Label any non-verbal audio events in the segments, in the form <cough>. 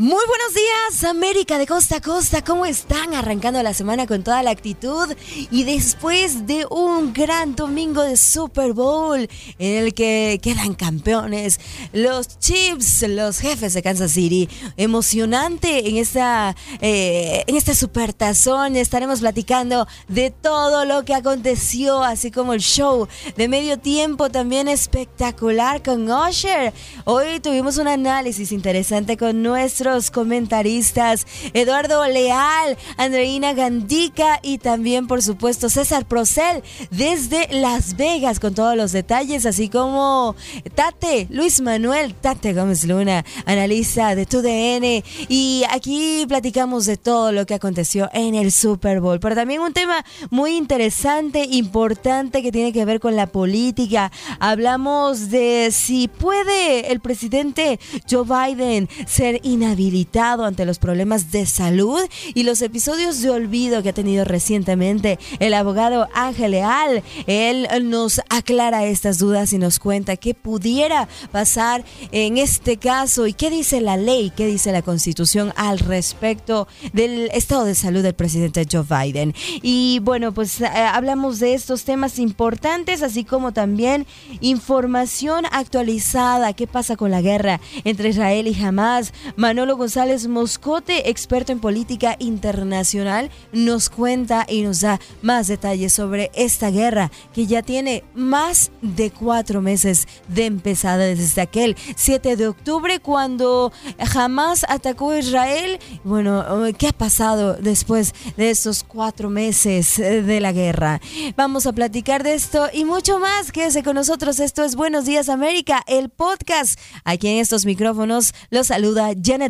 Muy buenos días, América de costa a costa. ¿Cómo están? Arrancando la semana con toda la actitud y después de un gran domingo de Super Bowl en el que quedan campeones los Chiefs, los jefes de Kansas City. Emocionante en esta eh, en este Super Tazón. Estaremos platicando de todo lo que aconteció, así como el show de medio tiempo también espectacular con Usher. Hoy tuvimos un análisis interesante con nuestros comentaristas Eduardo Leal, Andreina Gandica y también por supuesto César Procel desde Las Vegas con todos los detalles, así como Tate, Luis Manuel Tate Gómez Luna, analista de TUDN y aquí platicamos de todo lo que aconteció en el Super Bowl, pero también un tema muy interesante, importante que tiene que ver con la política. Hablamos de si puede el presidente Joe Biden ser inhabilitado ante los problemas de salud y los episodios de olvido que ha tenido recientemente el abogado Ángel Leal. Él nos aclara estas dudas y nos cuenta qué pudiera pasar en este caso y qué dice la ley, qué dice la constitución al respecto del estado de salud del presidente Joe Biden. Y bueno, pues eh, hablamos de estos temas importantes, así como también información actualizada, qué pasa con la guerra entre Israel y Hamas. Manolo González Moscote, experto en política internacional, nos cuenta y nos da más detalles sobre esta guerra que ya tiene más de cuatro meses de empezada desde aquel 7 de octubre cuando jamás atacó Israel. Bueno, ¿qué ha pasado después de estos cuatro meses de la guerra? Vamos a platicar de esto y mucho más. Quédese con nosotros. Esto es Buenos Días América, el podcast. Aquí en estos micrófonos los saluda Janet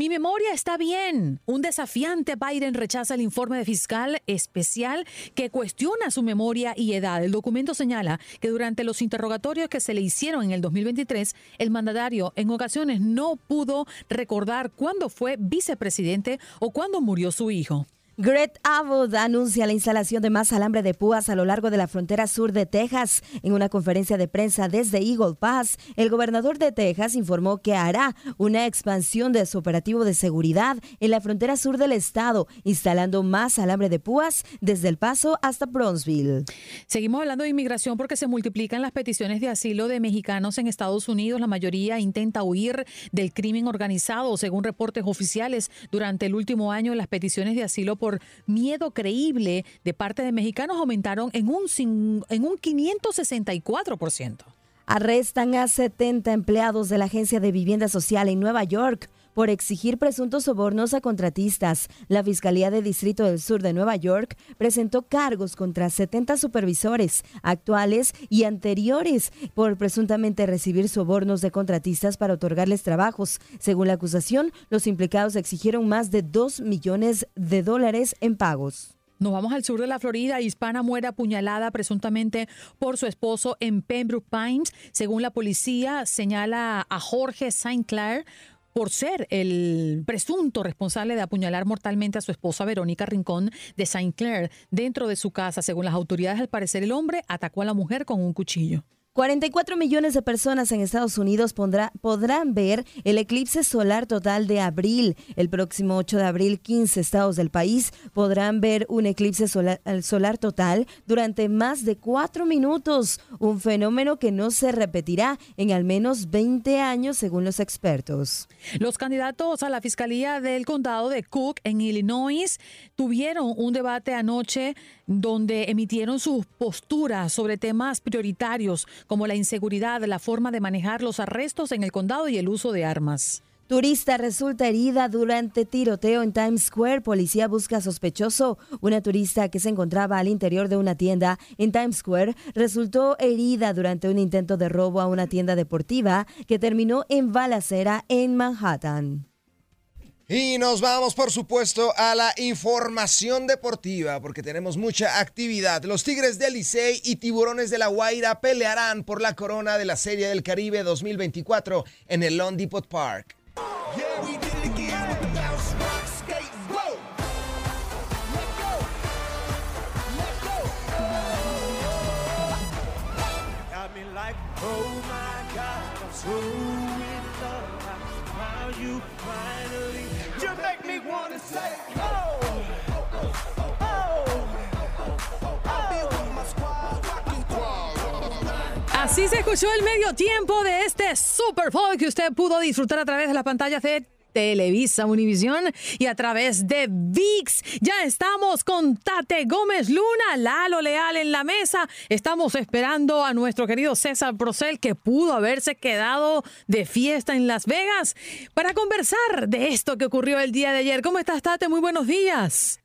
Mi memoria está bien. Un desafiante Biden rechaza el informe de fiscal especial que cuestiona su memoria y edad. El documento señala que durante los interrogatorios que se le hicieron en el 2023, el mandatario en ocasiones no pudo recordar cuándo fue vicepresidente o cuándo murió su hijo. Greg Abbott anuncia la instalación de más alambre de púas a lo largo de la frontera sur de Texas. En una conferencia de prensa desde Eagle Pass, el gobernador de Texas informó que hará una expansión de su operativo de seguridad en la frontera sur del estado, instalando más alambre de púas desde El Paso hasta Bronzeville. Seguimos hablando de inmigración porque se multiplican las peticiones de asilo de mexicanos en Estados Unidos. La mayoría intenta huir del crimen organizado, según reportes oficiales. Durante el último año, las peticiones de asilo por miedo creíble de parte de mexicanos aumentaron en un, en un 564%. Arrestan a 70 empleados de la Agencia de Vivienda Social en Nueva York por exigir presuntos sobornos a contratistas. La Fiscalía de Distrito del Sur de Nueva York presentó cargos contra 70 supervisores actuales y anteriores por presuntamente recibir sobornos de contratistas para otorgarles trabajos. Según la acusación, los implicados exigieron más de 2 millones de dólares en pagos. Nos vamos al sur de la Florida. Hispana muere apuñalada presuntamente por su esposo en Pembroke Pines. Según la policía, señala a Jorge St. Clair por ser el presunto responsable de apuñalar mortalmente a su esposa Verónica Rincón de St. Clair dentro de su casa. Según las autoridades, al parecer el hombre atacó a la mujer con un cuchillo. 44 millones de personas en Estados Unidos podrán ver el eclipse solar total de abril. El próximo 8 de abril, 15 estados del país podrán ver un eclipse solar, total durante más de cuatro minutos, un fenómeno que no se repetirá en al menos 20 años, según los expertos. Los candidatos a la Fiscalía del Condado de Cook en Illinois tuvieron un debate anoche donde emitieron sus posturas sobre temas prioritarios como la inseguridad, la forma de manejar los arrestos en el condado y el uso de armas. Turista resulta herida durante tiroteo en Times Square. Policía busca sospechoso. Una turista que se encontraba al interior de una tienda en Times Square resultó herida durante un intento de robo a una tienda deportiva que terminó en balacera en Manhattan. Y nos vamos, por supuesto, a la información deportiva, porque tenemos mucha actividad. Los Tigres del Licey y Tiburones de la Guaira pelearán por la corona de la Serie del Caribe 2024 en el Lone Depot Park. Así se escuchó el medio tiempo de este Super Bowl que usted pudo disfrutar a través de las pantallas de Televisa Univisión y a través de VIX. Ya estamos con Tate Gómez Luna, Lalo Leal en la mesa. Estamos esperando a nuestro querido César Procel, que pudo haberse quedado de fiesta en Las Vegas, para conversar de esto que ocurrió el día de ayer. ¿Cómo estás, Tate? Muy buenos días.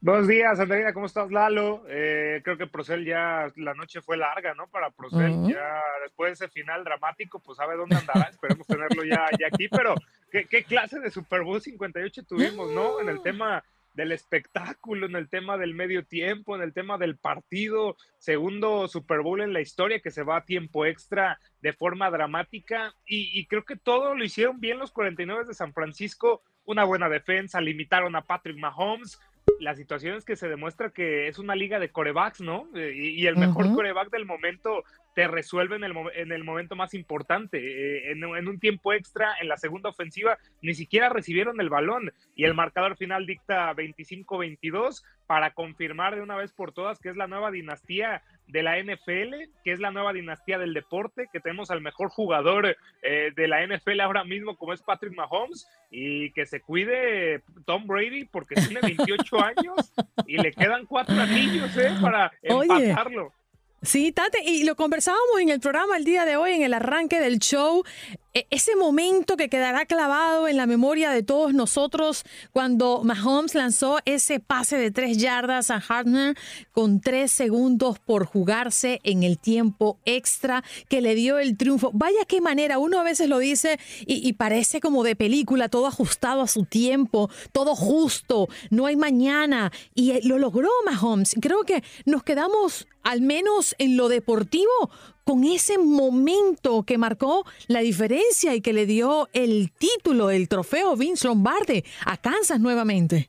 Buenos días, Andreina, ¿cómo estás, Lalo? Eh, creo que Procel ya, la noche fue larga, ¿no? Para Procel, ya después de ese final dramático, pues sabe dónde andará, esperemos tenerlo ya, ya aquí, pero ¿qué, ¿qué, clase de Super Bowl 58 tuvimos, ¿no? En el tema del espectáculo, en el tema del medio tiempo, en el tema del partido, segundo Super Bowl en la historia que se va a tiempo extra de forma dramática y, y creo que todo lo hicieron bien los 49 de San Francisco, una buena defensa, limitaron a Patrick Mahomes, la situación es que se demuestra que es una liga de corebacks, ¿no? Eh, y, el mejor coreback del momento te resuelve en el, en el momento más importante. Eh, en, en, un tiempo extra, en la segunda ofensiva, ni siquiera recibieron el balón y el marcador final dicta 25-22 para confirmar de una vez por todas que es la nueva dinastía de la NFL, que es la nueva dinastía del deporte, que tenemos al mejor jugador eh, de la NFL ahora mismo como es Patrick Mahomes y que se cuide Tom Brady porque tiene 28 <laughs> años y le quedan cuatro anillos ¿eh? para empatarlo. Sí, Tate, y lo conversábamos en el programa el día de hoy, en el arranque del show. E, ese momento que quedará clavado en la memoria de todos nosotros cuando Mahomes lanzó ese pase de tres yardas a Hartner con tres segundos por jugarse en el tiempo extra que le dio el triunfo. Vaya qué manera, uno a veces lo dice y, y parece como de película, todo ajustado a su tiempo, todo justo, no hay mañana. Y eh, lo logró Mahomes. Creo que nos quedamos, al menos en lo deportivo, con ese momento que marcó la diferencia y que le dio el título, el trofeo Vince Lombardi a Kansas nuevamente.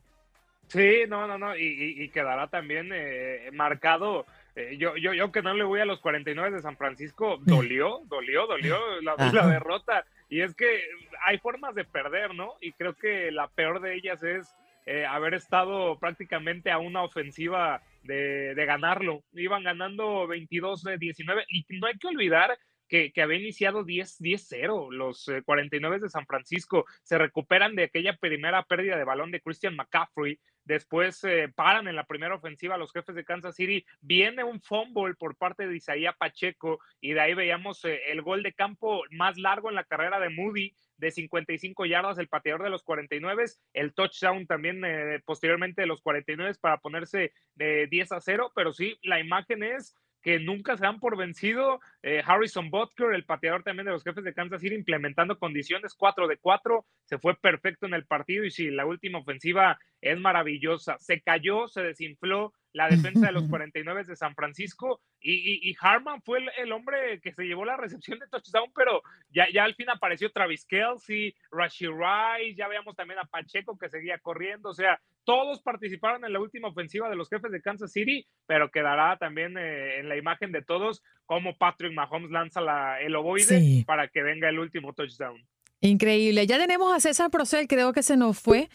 Sí, no, no, no, y, quedará también eh, marcado. Eh, yo, yo, yo que no le voy a los 49 de San Francisco, dolió, dolió, dolió la, la derrota. Y es que hay formas de perder, ¿no? Y creo que la peor de ellas es eh, haber estado prácticamente a una ofensiva de, ganarlo. Iban ganando 22 de 19 y no hay que olvidar que, había iniciado 10-0 los 49 eh, de San Francisco. Se recuperan de aquella primera pérdida de balón de Christian McCaffrey. Después eh, paran en la primera ofensiva los jefes de Kansas City. Viene un fumble por parte de Isaías Pacheco y de ahí veíamos el gol de campo más largo en la carrera de Moody de 55 yardas, el pateador de los 49, el touchdown también eh, posteriormente de los 49 para ponerse de 10 a 0, pero sí, la imagen es que nunca se dan por vencido. Eh, Harrison Butker, el pateador también de los jefes de Kansas City, implementando condiciones 4 de 4, se fue perfecto en el partido y sí, la última ofensiva es maravillosa. Se cayó, se desinfló la defensa de los 49 de San Francisco y, Harman fue el, hombre que se llevó la recepción de touchdown, pero ya, ya al fin apareció Travis Kelsey, Rashi Rice, ya veíamos también a Pacheco que seguía corriendo, o sea, todos participaron en la última ofensiva de los jefes de Kansas City, pero quedará también eh, en la imagen de todos cómo Patrick Mahomes lanza la, el ovoide para que venga el último touchdown. Increíble. Ya tenemos a César Procel, creo que se nos fue.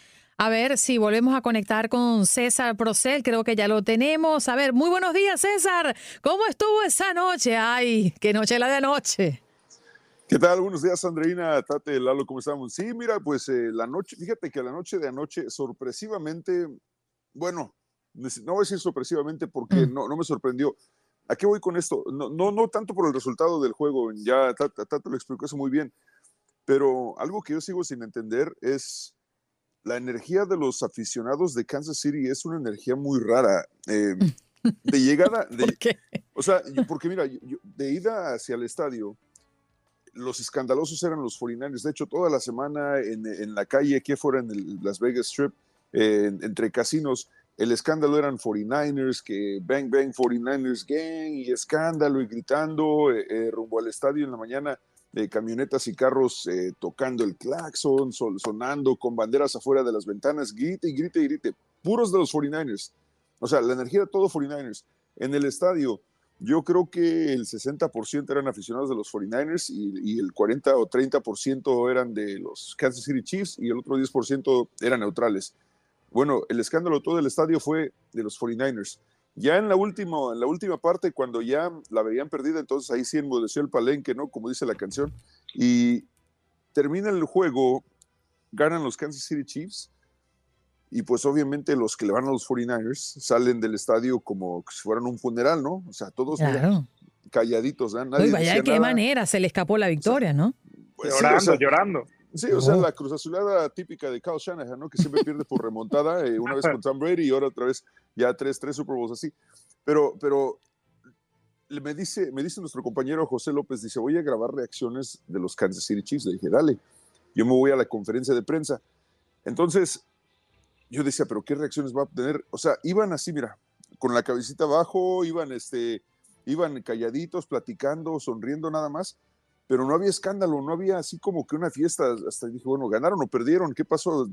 A ver si volvemos a conectar con César Procel, creo que ya lo tenemos. A ver, muy buenos días, César. ¿Cómo estuvo esa noche? Ay, qué noche la de anoche. ¿Qué tal? Buenos días, Andreina, Tate, Lalo, ¿cómo estamos? Sí, mira, pues eh, la noche, fíjate que la noche de anoche, sorpresivamente, bueno, no voy a decir sorpresivamente porque mm. no, no me sorprendió. ¿A qué voy con esto? No, no, no tanto por el resultado del juego, ya Tate lo explicó eso muy bien, pero algo que yo sigo sin entender es la energía de los aficionados de Kansas City es una energía muy rara. Eh, <laughs> de llegada, de, o sea, porque mira, de ida hacia el estadio, los escandalosos eran los 49ers. De hecho, toda la semana en, la calle, aquí afuera en el Las Vegas Strip, entre casinos, el escándalo eran 49ers, que bang, bang, 49ers gang, y escándalo, y gritando eh, eh, rumbo al estadio en la mañana de camionetas y carros eh, tocando el claxon, sonando con banderas afuera de las ventanas, grite y grite y grite, puros de los 49ers. O sea, la energía de todo 49ers. En el estadio, yo creo que el 60% eran aficionados de los 49ers y, y, el 40 o 30% eran de los Kansas City Chiefs y el otro 10% eran neutrales. Bueno, el escándalo todo el estadio fue de los 49ers. Ya en la, última, en la última parte, cuando ya la veían perdida, entonces ahí sí enmudeció el palenque, ¿no? Como dice la canción. Y termina el juego, ganan los Kansas City Chiefs. Y pues obviamente los que le van a los 49ers salen del estadio como si fueran un funeral, ¿no? O sea, todos calladitos, ¿no? Nadie vaya de qué manera se le escapó la victoria, ¿no? Pues llorando, llorando. Sí, o sea, la cruz azulada típica de Kyle Shanahan, ¿no? Que siempre pierde por remontada, eh, una vez con Tom Brady y ahora otra vez ya tres, tres Super Bowls así. Pero, pero me dice, me dice nuestro compañero José López, dice, voy a grabar reacciones de los Kansas City Chiefs. Le dije, dale, yo me voy a la conferencia de prensa. Entonces, yo decía, pero ¿qué reacciones va a tener? O sea, iban así, mira, con la cabecita abajo, iban, este, iban calladitos, platicando, sonriendo nada más pero no había escándalo, no había así como que una fiesta, hasta dije, bueno, ganaron o perdieron, ¿qué pasó?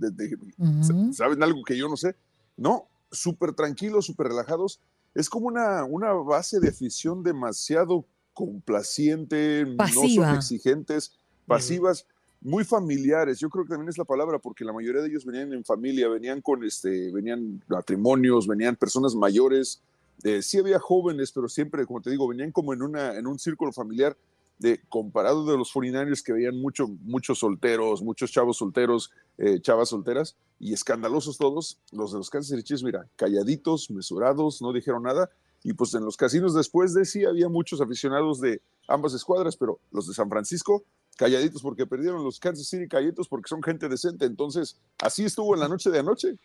¿Saben algo que yo no sé? No, súper tranquilos, súper relajados. Es como una, una base de afición demasiado complaciente, no son exigentes, pasivas, muy familiares. Yo creo que también es la palabra, porque la mayoría de ellos venían en familia, venían con este, venían matrimonios, venían personas mayores. Eh, sí había jóvenes, pero siempre, como te digo, venían como en, una, en un círculo familiar de comparado de los 49ers que veían mucho, muchos solteros, muchos chavos solteros, eh, chavas solteras y escandalosos todos, los de los Kansas City Chiefs, mira, calladitos, mesurados, no dijeron nada. Y pues en los casinos después de sí había muchos aficionados de ambas escuadras, pero los de San Francisco calladitos porque perdieron los Kansas City calladitos porque son gente decente. Entonces, así estuvo en la noche de anoche.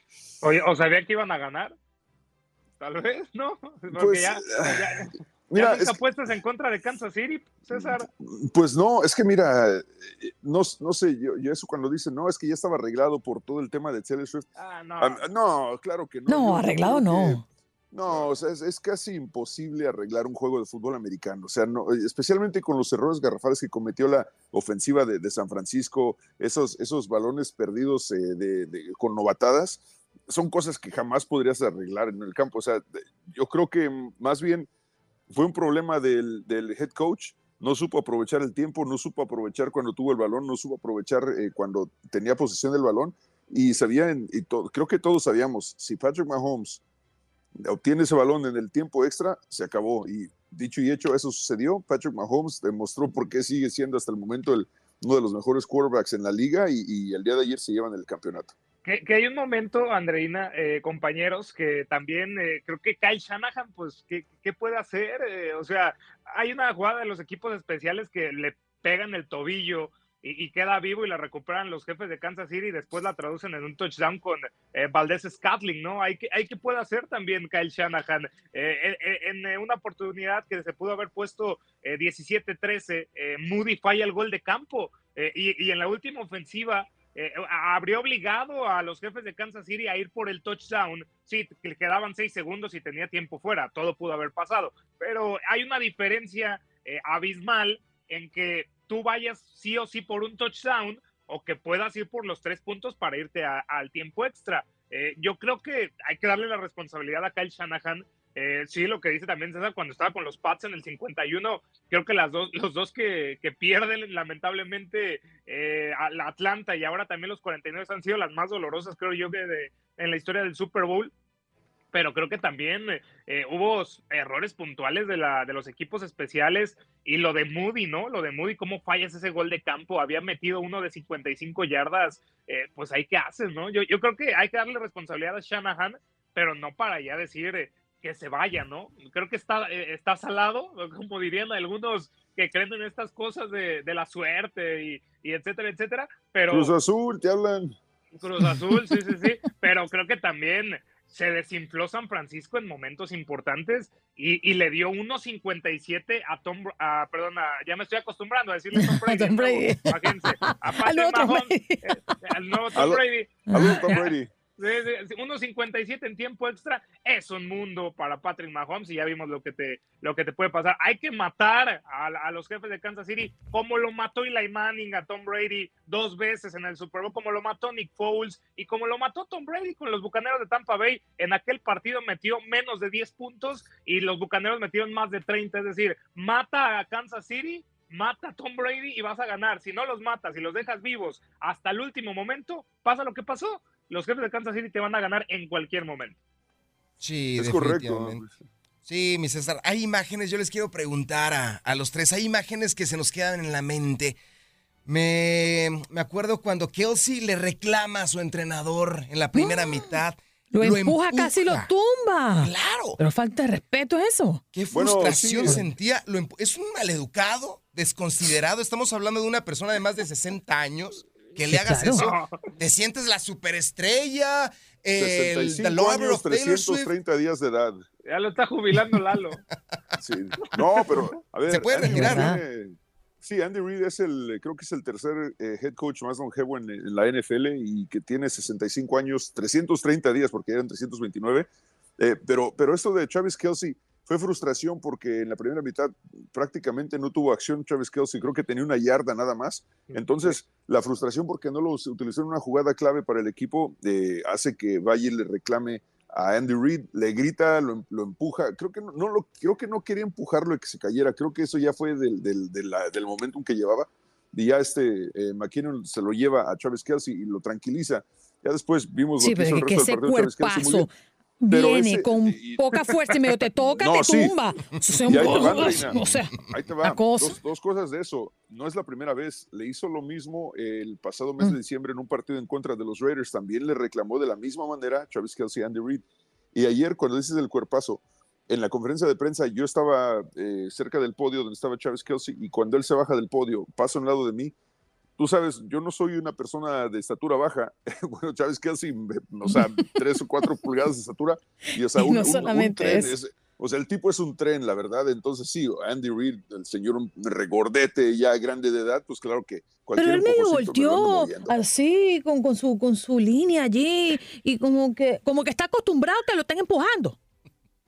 Oye, ¿o sabía que iban a ganar? Tal vez, ¿no? Porque pues, ya, ya, Mira, apuestas en contra de Kansas City, César? Pues no, es que mira, no, no sé, yo, eso cuando dicen, no, es que ya estaba arreglado por todo el tema de Taylor Swift. Ah, no. no, claro que no. No, arreglado no. no, o sea, es, casi imposible arreglar un juego de fútbol americano. O sea, no, especialmente con los errores garrafales que cometió la ofensiva de, San Francisco, esos, esos balones perdidos eh, con novatadas, son cosas que jamás podrías arreglar en el campo. O sea, yo creo que más bien fue un problema del, head coach, no supo aprovechar el tiempo, no supo aprovechar cuando tuvo el balón, no supo aprovechar eh, cuando tenía posesión del balón y sabían, creo que todos sabíamos, si Patrick Mahomes obtiene ese balón en el tiempo extra, se acabó. Y dicho y hecho, eso sucedió. Patrick Mahomes demostró por qué sigue siendo hasta el momento uno de los mejores quarterbacks en la liga y, y el día de ayer se llevan el campeonato. Que, hay un momento, Andreina, eh, compañeros, que también eh, creo que Kyle Shanahan, pues, ¿qué, qué puede hacer? Eh, o sea, hay una jugada de los equipos especiales que le pegan el tobillo y, queda vivo y la recuperan los jefes de Kansas City y después la traducen en un touchdown con eh, Valdés Scatling, ¿no? Hay que, hay que puede hacer también Kyle Shanahan eh, en, una oportunidad que se pudo haber puesto 17-13, Moody falla el gol de campo y, y en la última ofensiva eh, habría obligado a los jefes de Kansas City a ir por el touchdown. Sí, le quedaban seis segundos y tenía tiempo fuera, todo pudo haber pasado. Pero hay una diferencia eh, abismal en que tú vayas sí o sí por un touchdown o que puedas ir por los tres puntos para irte al tiempo extra. Eh, yo creo que hay que darle la responsabilidad a Kyle Shanahan eh, sí, lo que dice también César, cuando estaba con los Pats en el 51, creo que las dos, los dos que, pierden lamentablemente eh, a la Atlanta y ahora también los 49 han sido las más dolorosas, creo yo, que en la historia del Super Bowl. Pero creo que también eh, hubo errores puntuales de, la, de los equipos especiales y lo de Moody, ¿no? Lo de Moody, cómo fallas ese gol de campo, había metido uno de 55 yardas, pues ahí qué haces, ¿no? Yo, yo creo que hay que darle responsabilidad a Shanahan, pero no para ya decir que se vaya, ¿no? Creo que está, eh, está salado, <laughs> como dirían algunos que creen en estas cosas de, la suerte y, etcétera, etcétera. Pero, Cruz Azul, te hablan. Cruz Azul, sí, sí, sí. <laughs> pero creo que también se desinfló San Francisco en momentos importantes y, le dio 1.57 a Tom, a, perdón, ya me estoy acostumbrando a decirle Tom <laughs> Brady. Tom Brady. a Patrick Mahomes, eh, al nuevo Tom Brady. Al Tom Brady. 1.57 en tiempo extra es un mundo para Patrick Mahomes y ya vimos lo que te, lo que te puede pasar. Hay que matar a, los jefes de Kansas City como lo mató Eli Manning a Tom Brady dos veces en el Super Bowl, como lo mató Nick Foles y como lo mató Tom Brady con los Bucaneros de Tampa Bay. En aquel partido metió menos de 10 puntos y los Bucaneros metieron más de 30. Es decir, mata a Kansas City mata a Tom Brady y vas a ganar. Si no los matas y los dejas vivos hasta el último momento, pasa lo que pasó los jefes de Kansas City te van a ganar en cualquier momento. Sí, es correcto. Sí, mi César, hay imágenes, yo les quiero preguntar a, los tres, hay imágenes que se nos quedan en la mente. Me, me acuerdo cuando Kelsey le reclama a su entrenador en la primera ¡Ah! mitad. Lo, empuja, casi lo tumba. Claro. Pero falta de respeto eso. Qué frustración sentía. Lo es un maleducado, desconsiderado. Estamos hablando de una persona de más de 60 años que le hagas eso, te sientes la superestrella, el the lover of 330 días de edad. Ya lo está jubilando Lalo. sí. No, pero a ver. Se puede retirar. sí, Andy Reid es el, creo que es el tercer eh, head coach más longevo en, en, la NFL y que tiene 65 años, 330 días, porque eran 329. Eh, pero, pero esto de Travis Kelsey, fue frustración porque en la primera mitad prácticamente no tuvo acción Travis Kelsey, creo que tenía una yarda nada más. Entonces, la frustración porque no lo utilizó en una jugada clave para el equipo eh, hace que Valle le reclame a Andy Reid, le grita, lo, empuja. Creo que no, lo, creo que no quería empujarlo y que se cayera. Creo que eso ya fue del, del, del, momento en que llevaba. Y ya este eh, McKinnon se lo lleva a Travis Kelsey y lo tranquiliza. Ya después vimos lo que hizo el resto del partido. Travis Viene con poca fuerza y medio te <laughs> toca, te tumba. O sea, ahí te va, Dos, cosas de eso. No es la primera vez. Le hizo lo mismo el pasado mes de mm. diciembre en un partido en contra de los Raiders. También le reclamó de la misma manera Travis Kelsey y Andy Reid. Y ayer, cuando dices del cuerpazo, en la conferencia de prensa, yo estaba eh, cerca del podio donde estaba Travis Kelsey y cuando él se baja del podio, pasa a un lado de mí tú sabes, yo no soy una persona de estatura baja. <laughs> bueno, Chávez Kelsey, o sea, <laughs> tres o cuatro pulgadas de estatura. Y, o sea, un, tren es... o sea, el tipo es un tren, la verdad. Entonces, sí, Andy Reid, el señor regordete ya grande de edad, pues claro que cualquier Pero él medio volteó así, con, con, su, con su línea allí, y como que, como que está acostumbrado a que lo estén empujando.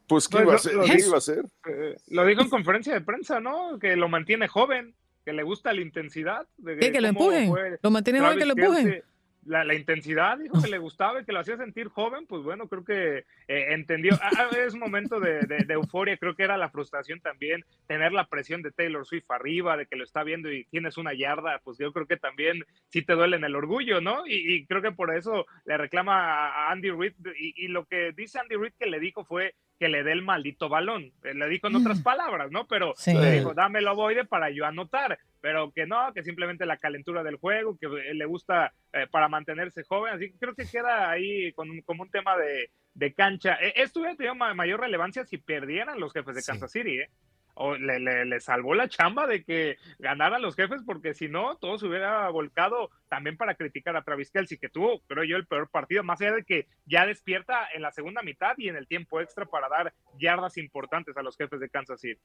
Pues, ¿qué, pues, iba, a hacer? ¿qué iba a hacer? Eh, lo dijo en conferencia de prensa, ¿no? Que lo mantiene joven que le gusta la intensidad. De, que lo empujen? ¿Lo mantiene que lo empujen? La, la, intensidad, dijo que le gustaba y que lo hacía sentir joven, pues bueno, creo que eh, entendió. Ah, ah, es un momento de, de, euforia, creo que era la frustración también, tener la presión de Taylor Swift arriba, de que lo está viendo y tienes una yarda, pues yo creo que también sí te duele en el orgullo, ¿no? Y, creo que por eso le reclama a Andy Reid y, y, lo que dice Andy Reid que le dijo fue que le dé el maldito balón. Eh, le dijo en otras mm. palabras, ¿no? Pero le dijo, dame el ovoide para yo anotar. Pero que no, que simplemente la calentura del juego, que le gusta eh, para mantenerse joven. Así que creo que queda ahí con, como un tema de, cancha. E, esto hubiera tenido mayor relevancia si perdieran los jefes de Kansas City, ¿eh? o le, le, salvó la chamba de que ganaran los jefes, porque si no, todo se hubiera volcado también para criticar a Travis Kelsey, que tuvo, creo yo, el peor partido, más allá de que ya despierta en la segunda mitad y en el tiempo extra para dar yardas importantes a los jefes de Kansas City.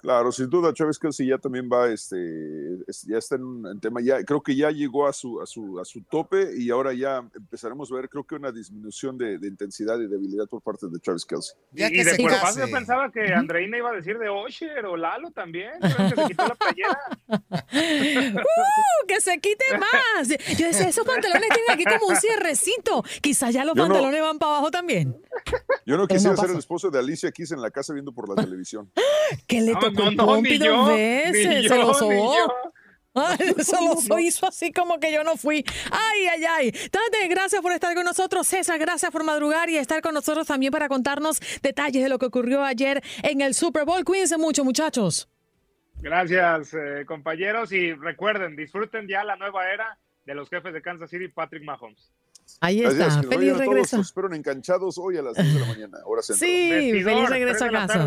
Claro, sin duda, Chávez Kelsey ya también va, este, ya está en un tema, ya creo que ya llegó a su, a su, a su tope y ahora ya empezaremos a ver, creo que una disminución de, intensidad y debilidad por parte de Travis Kelsey. y, de cuerpazo yo pensaba que Andreina iba a decir de Osher o Lalo también, que se quitó la playera. <laughs> ¡Uh! ¡Que se quite más! Yo decía, esos pantalones tienen aquí como un cierrecito. Quizás ya los pantalones van para abajo también. Yo no quisiera ser el esposo de Alicia Keys en la casa viendo por la <laughs> televisión. ¿Qué le tocó el pompi dos veces? Se lo sobó. Ay, <laughs> eso lo hizo así como que yo no fui. Ay, ay, ay. Tate, gracias por estar con nosotros. César, gracias por madrugar y estar con nosotros también para contarnos detalles de lo que ocurrió ayer en el Super Bowl. Cuídense mucho, muchachos. Gracias, eh, compañeros. Y recuerden, disfruten ya la nueva era de los jefes de Kansas City, Patrick Mahomes. Ahí está. Feliz regreso. Espero enganchados hoy a las 10 de la mañana, hora centro. Sí, feliz regreso a casa.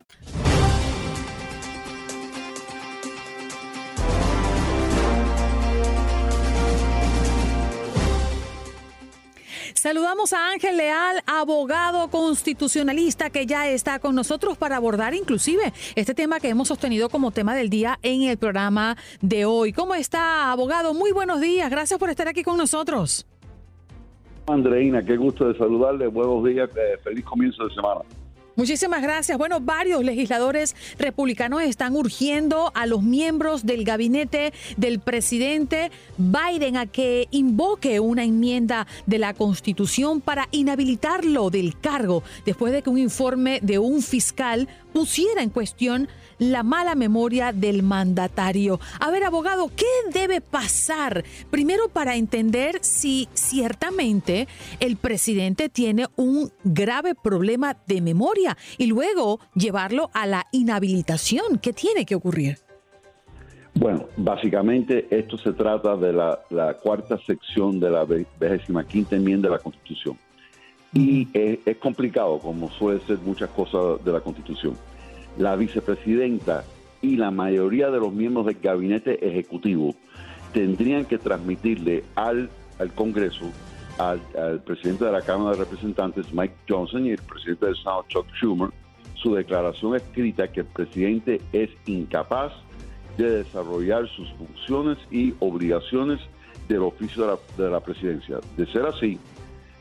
Saludamos a Ángel Leal, abogado constitucionalista que ya está con nosotros para abordar inclusive este tema que hemos sostenido como tema del día en el programa de hoy. ¿Cómo está, abogado? Muy buenos días. Gracias por estar aquí con nosotros. Andreina, qué gusto de saludarle. Buenos días. Eh, feliz comienzo de semana. Muchísimas gracias. Bueno, varios legisladores republicanos están urgiendo a los miembros del gabinete del presidente Biden a que invoque una enmienda de la Constitución para inhabilitarlo del cargo después de que un informe de un fiscal pusiera en cuestión la mala memoria del mandatario. A ver, abogado, ¿qué debe pasar? Primero para entender si ciertamente el presidente tiene un grave problema de memoria y luego llevarlo a la inhabilitación. ¿Qué tiene que ocurrir? Bueno, básicamente esto se trata de la, cuarta sección de la vigésima quinta enmienda de la Constitución. Y es complicado, como suele ser muchas cosas de la Constitución la vicepresidenta y la mayoría de los miembros del gabinete ejecutivo tendrían que transmitirle al, al Congreso, al, presidente de la Cámara de Representantes, Mike Johnson, y el presidente del Senado, Chuck Schumer, su declaración escrita que el presidente es incapaz de desarrollar sus funciones y obligaciones del oficio de la, de la presidencia. De ser así,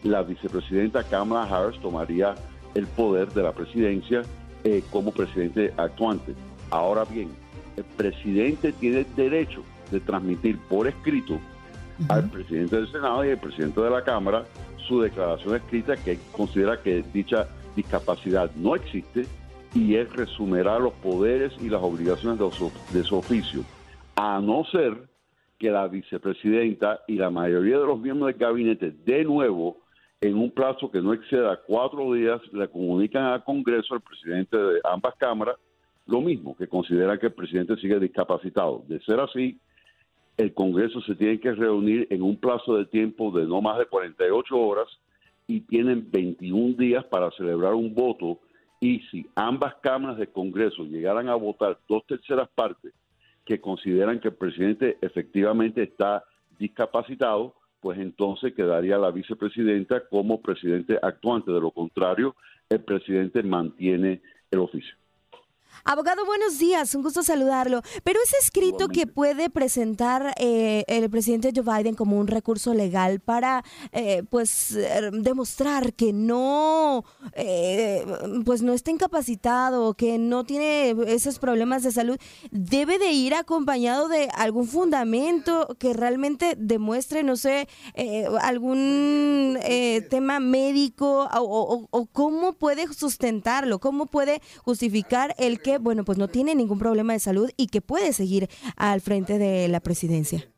la vicepresidenta Kamala Harris tomaría el poder de la presidencia eh, como presidente actuante. Ahora bien, el presidente tiene derecho de transmitir por escrito al presidente del Senado y al presidente de la Cámara su declaración escrita que considera que dicha discapacidad no existe y él resumirá los poderes y las obligaciones de su, de su oficio, a no ser que la vicepresidenta y la mayoría de los miembros del gabinete de nuevo en un plazo que no exceda cuatro días, le comunican al Congreso, al presidente de ambas cámaras, lo mismo, que considera que el presidente sigue discapacitado. De ser así, el Congreso se tiene que reunir en un plazo de tiempo de no más de 48 horas y tienen 21 días para celebrar un voto Y si ambas cámaras de Congreso llegaran a votar dos terceras partes que consideran que el presidente efectivamente está discapacitado, pues entonces quedaría la vicepresidenta como presidente actuante. De lo contrario, el presidente mantiene el oficio. Abogado, buenos días, un gusto saludarlo. Pero ese escrito que puede presentar eh, el presidente Joe Biden como un recurso legal para, eh, pues, eh, demostrar que no, pues, no está incapacitado, que no tiene esos problemas de salud, debe de ir acompañado de algún fundamento que realmente demuestre, no sé, algún tema médico o, o cómo puede sustentarlo, cómo puede justificar el que, bueno, pues no tiene ningún problema de salud y que puede seguir al frente de la presidencia?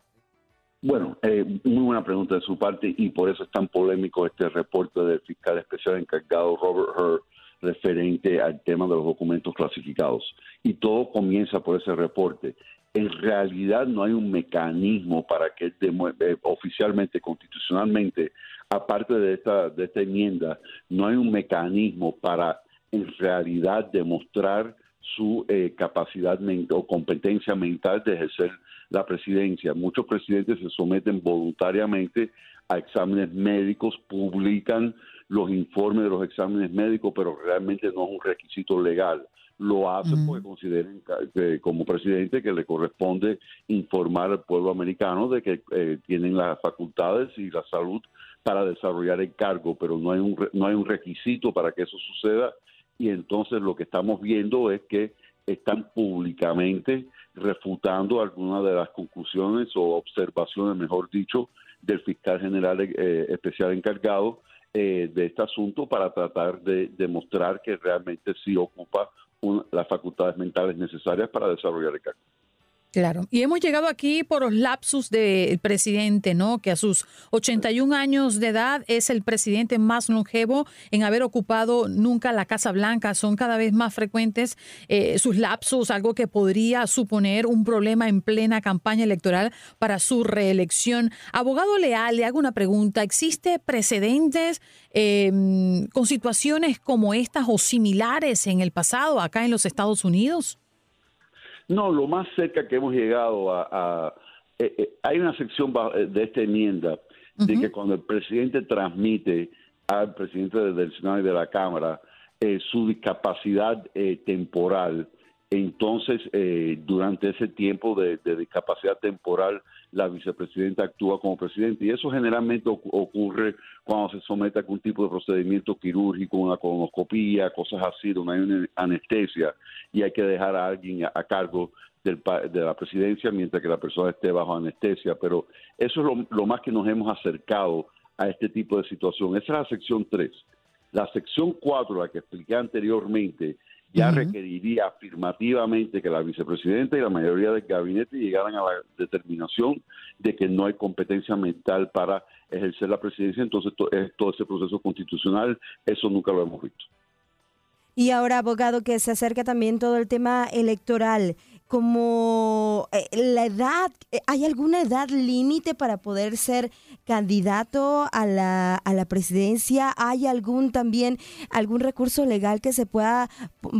Bueno, eh, muy buena pregunta de su parte y por eso es tan polémico este reporte del fiscal especial encargado Robert Hur referente al tema de los documentos clasificados. Y todo comienza por ese reporte. En realidad no hay un mecanismo para que eh, oficialmente, constitucionalmente, aparte de esta, de esta enmienda, no hay un mecanismo para en realidad demostrar su eh, capacidad o competencia mental de ejercer la presidencia. Muchos presidentes se someten voluntariamente a exámenes médicos, publican los informes de los exámenes médicos, pero realmente no es un requisito legal. Lo hacen porque consideran que, como presidente que le corresponde informar al pueblo americano de que eh, tienen las facultades y la salud para desarrollar el cargo, pero no hay un no hay un requisito para que eso suceda y entonces lo que estamos viendo es que están públicamente refutando algunas de las conclusiones o observaciones, mejor dicho, del fiscal general eh, especial encargado eh, de este asunto para tratar de demostrar que realmente sí ocupa las facultades mentales necesarias para desarrollar el cargo. Claro, y hemos llegado aquí por los lapsus del presidente, ¿no? Que a sus 81 años de edad es el presidente más longevo en haber ocupado nunca la Casa Blanca. Son cada vez más frecuentes eh, sus lapsus, algo que podría suponer un problema en plena campaña electoral para su reelección. Abogado Leal, le hago una pregunta. ¿Existe precedentes em, con situaciones como estas o similares en el pasado acá en los Estados Unidos? No, lo más cerca que hemos llegado a... Eh, eh, hay una sección eh, de esta enmienda de que cuando el presidente transmite al presidente del Senado y de la Cámara su discapacidad temporal, entonces durante ese tiempo de, discapacidad temporal la vicepresidenta actúa como presidente y eso generalmente ocurre cuando se somete a algún tipo de procedimiento quirúrgico, una colonoscopía, cosas así, donde hay una anestesia y hay que dejar a alguien a, cargo del, de la presidencia mientras que la persona esté bajo anestesia, pero eso es lo, más que nos hemos acercado a este tipo de situación. Esa es la sección 3. La sección 4, la que expliqué anteriormente, ya requeriría afirmativamente que la vicepresidenta y la mayoría del gabinete llegaran a la determinación de que no hay competencia mental para ejercer la presidencia, entonces todo ese proceso constitucional, eso nunca lo hemos visto. Y ahora, abogado, que se acerca también todo el tema electoral, como eh, la edad, eh, ¿hay alguna edad límite para poder ser candidato a la, a la presidencia? ¿Hay algún también, algún recurso legal que se pueda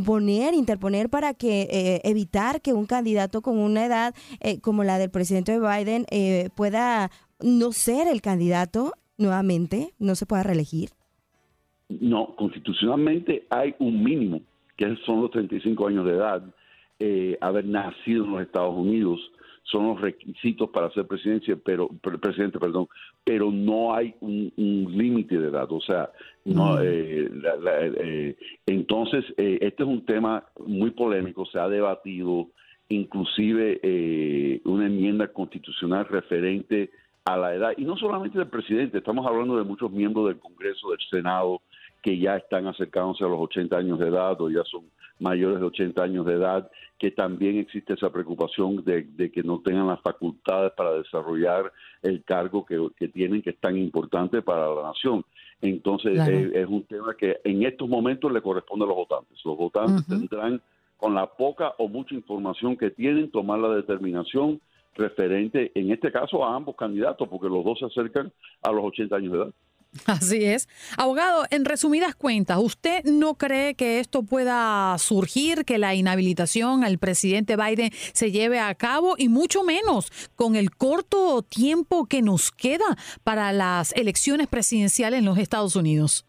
poner, interponer para que eh, evitar que un candidato con una edad como la del presidente Biden pueda no ser el candidato nuevamente, no se pueda reelegir? No, constitucionalmente hay un mínimo, que son los 35 años de edad, eh, haber nacido en los Estados Unidos, son los requisitos para ser presidencia, pero presidente, perdón, pero no hay un, límite de edad, o sea, no, eh, eh, entonces este es un tema muy polémico, se ha debatido, inclusive una enmienda constitucional referente a la edad, y no solamente del presidente, estamos hablando de muchos miembros del Congreso, del Senado, que ya están acercándose a los 80 años de edad o ya son mayores de 80 años de edad, que también existe esa preocupación de, que no tengan las facultades para desarrollar el cargo que, tienen, que es tan importante para la nación. Entonces, eh, es, un tema que en estos momentos le corresponde a los votantes. Los votantes tendrán, con la poca o mucha información que tienen, tomar la determinación referente, en este caso, a ambos candidatos, porque los dos se acercan a los 80 años de edad. <laughs> Así es. Abogado, en resumidas cuentas, ¿usted no cree que esto pueda surgir, que la inhabilitación al presidente Biden se lleve a cabo y mucho menos con el corto tiempo que nos queda para las elecciones presidenciales en los Estados Unidos?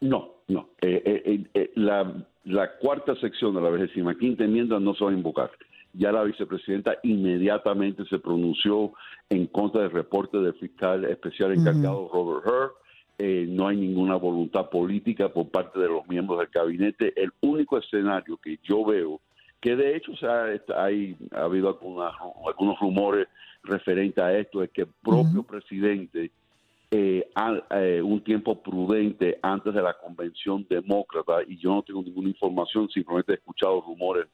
No, no. Eh, eh, eh, la, la, cuarta sección de la vigésima quinta enmienda no se va a invocar. Ya la vicepresidenta inmediatamente se pronunció en contra del reporte del fiscal especial encargado Robert Hur. Eh, no hay ninguna voluntad política por parte de los miembros del gabinete. El único escenario que yo veo, que de hecho se ha, hay, ha habido algunos rumores referentes a esto, es que el propio presidente, eh, eh, un tiempo prudente antes de la convención demócrata, y yo no tengo ninguna información, simplemente he escuchado rumores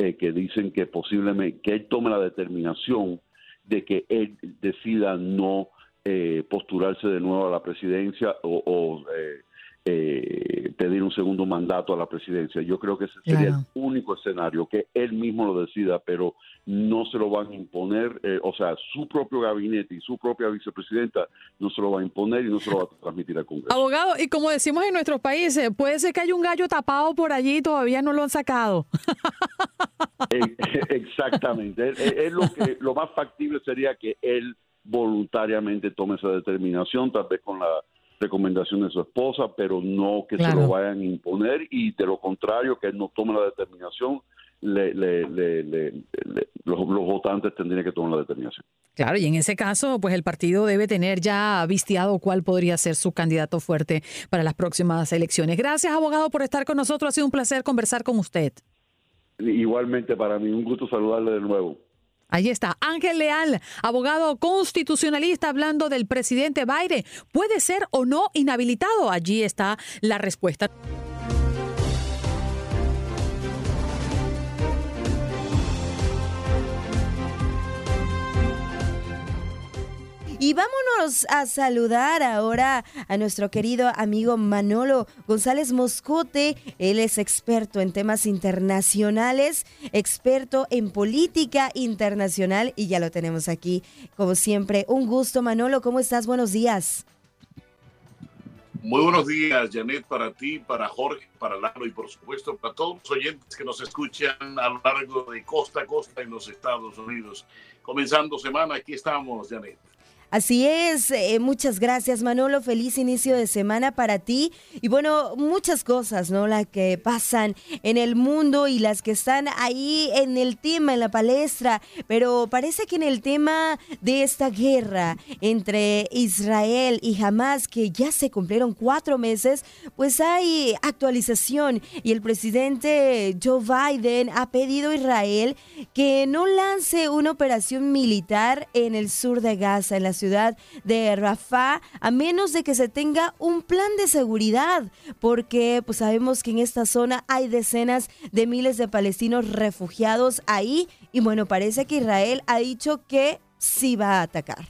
eh, que dicen que posiblemente que él tome la determinación de que él decida no eh, postularse de nuevo a la presidencia o, eh, eh, pedir un segundo mandato a la presidencia. Yo creo que ese sería el único escenario, que él mismo lo decida, pero no se lo van a imponer, o sea, su propio gabinete y su propia vicepresidenta no se lo va a imponer y no se lo va a transmitir al Congreso. Abogado, y como decimos en nuestros países, puede ser que haya un gallo tapado por allí y todavía no lo han sacado. <laughs> Exactamente. Es, lo que lo más factible sería que él voluntariamente tome esa determinación, tal vez con la recomendación de su esposa, pero no que se lo vayan a imponer y de lo contrario, que él no tome la determinación, le, los, votantes tendrían que tomar la determinación. Claro, y en ese caso, pues el partido debe tener ya vistiado cuál podría ser su candidato fuerte para las próximas elecciones. Gracias, abogado, por estar con nosotros. Ha sido un placer conversar con usted. Igualmente para mí, un gusto saludarle de nuevo. Ahí está, Ángel Leal, abogado constitucionalista, hablando del presidente Biden. ¿Puede ser o no inhabilitado? Allí está la respuesta. Y vámonos a saludar ahora a nuestro querido amigo Manolo González Moscote. Él es experto en temas internacionales, experto en política internacional y ya lo tenemos aquí. Como siempre, un gusto Manolo, ¿cómo estás? Buenos días. Muy buenos días, Janet, para ti, para Jorge, para Lalo y por supuesto para todos los oyentes que nos escuchan a lo largo de costa a costa en los Estados Unidos. Comenzando semana, aquí estamos, Janet. Así es, eh, muchas gracias Manolo, feliz inicio de semana para ti. Y bueno, muchas cosas, ¿no? Las que pasan en el mundo y las que están ahí en el tema, en la palestra, pero parece que en el tema de esta guerra entre Israel y Hamas, que ya se cumplieron cuatro meses, pues hay actualización. Y el presidente Joe Biden ha pedido a Israel que no lance una operación militar en el sur de Gaza, en la ciudad de Rafah, a menos de que se tenga un plan de seguridad, porque pues sabemos que en esta zona hay decenas de miles de palestinos refugiados ahí y bueno, parece que Israel ha dicho que sí va a atacar.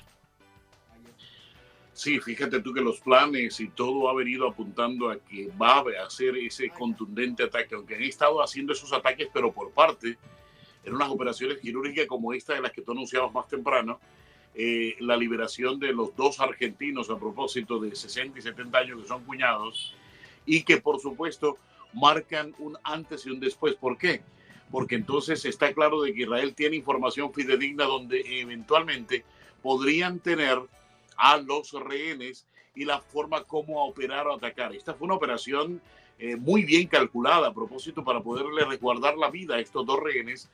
Sí, fíjate tú que los planes y todo ha venido apuntando a que va a hacer ese contundente ataque, aunque han estado haciendo esos ataques, pero por parte, en unas operaciones quirúrgicas como esta de las que tú anunciabas más temprano, eh, la liberación de los dos argentinos a propósito de 60 y 70 años que son cuñados y que por supuesto marcan un antes y un después. ¿Por qué? Porque entonces está claro de que Israel tiene información fidedigna donde eventualmente podrían tener a los rehenes y la forma como operar o atacar. Esta fue una operación eh, muy bien calculada a propósito para poderle resguardar la vida a estos dos rehenes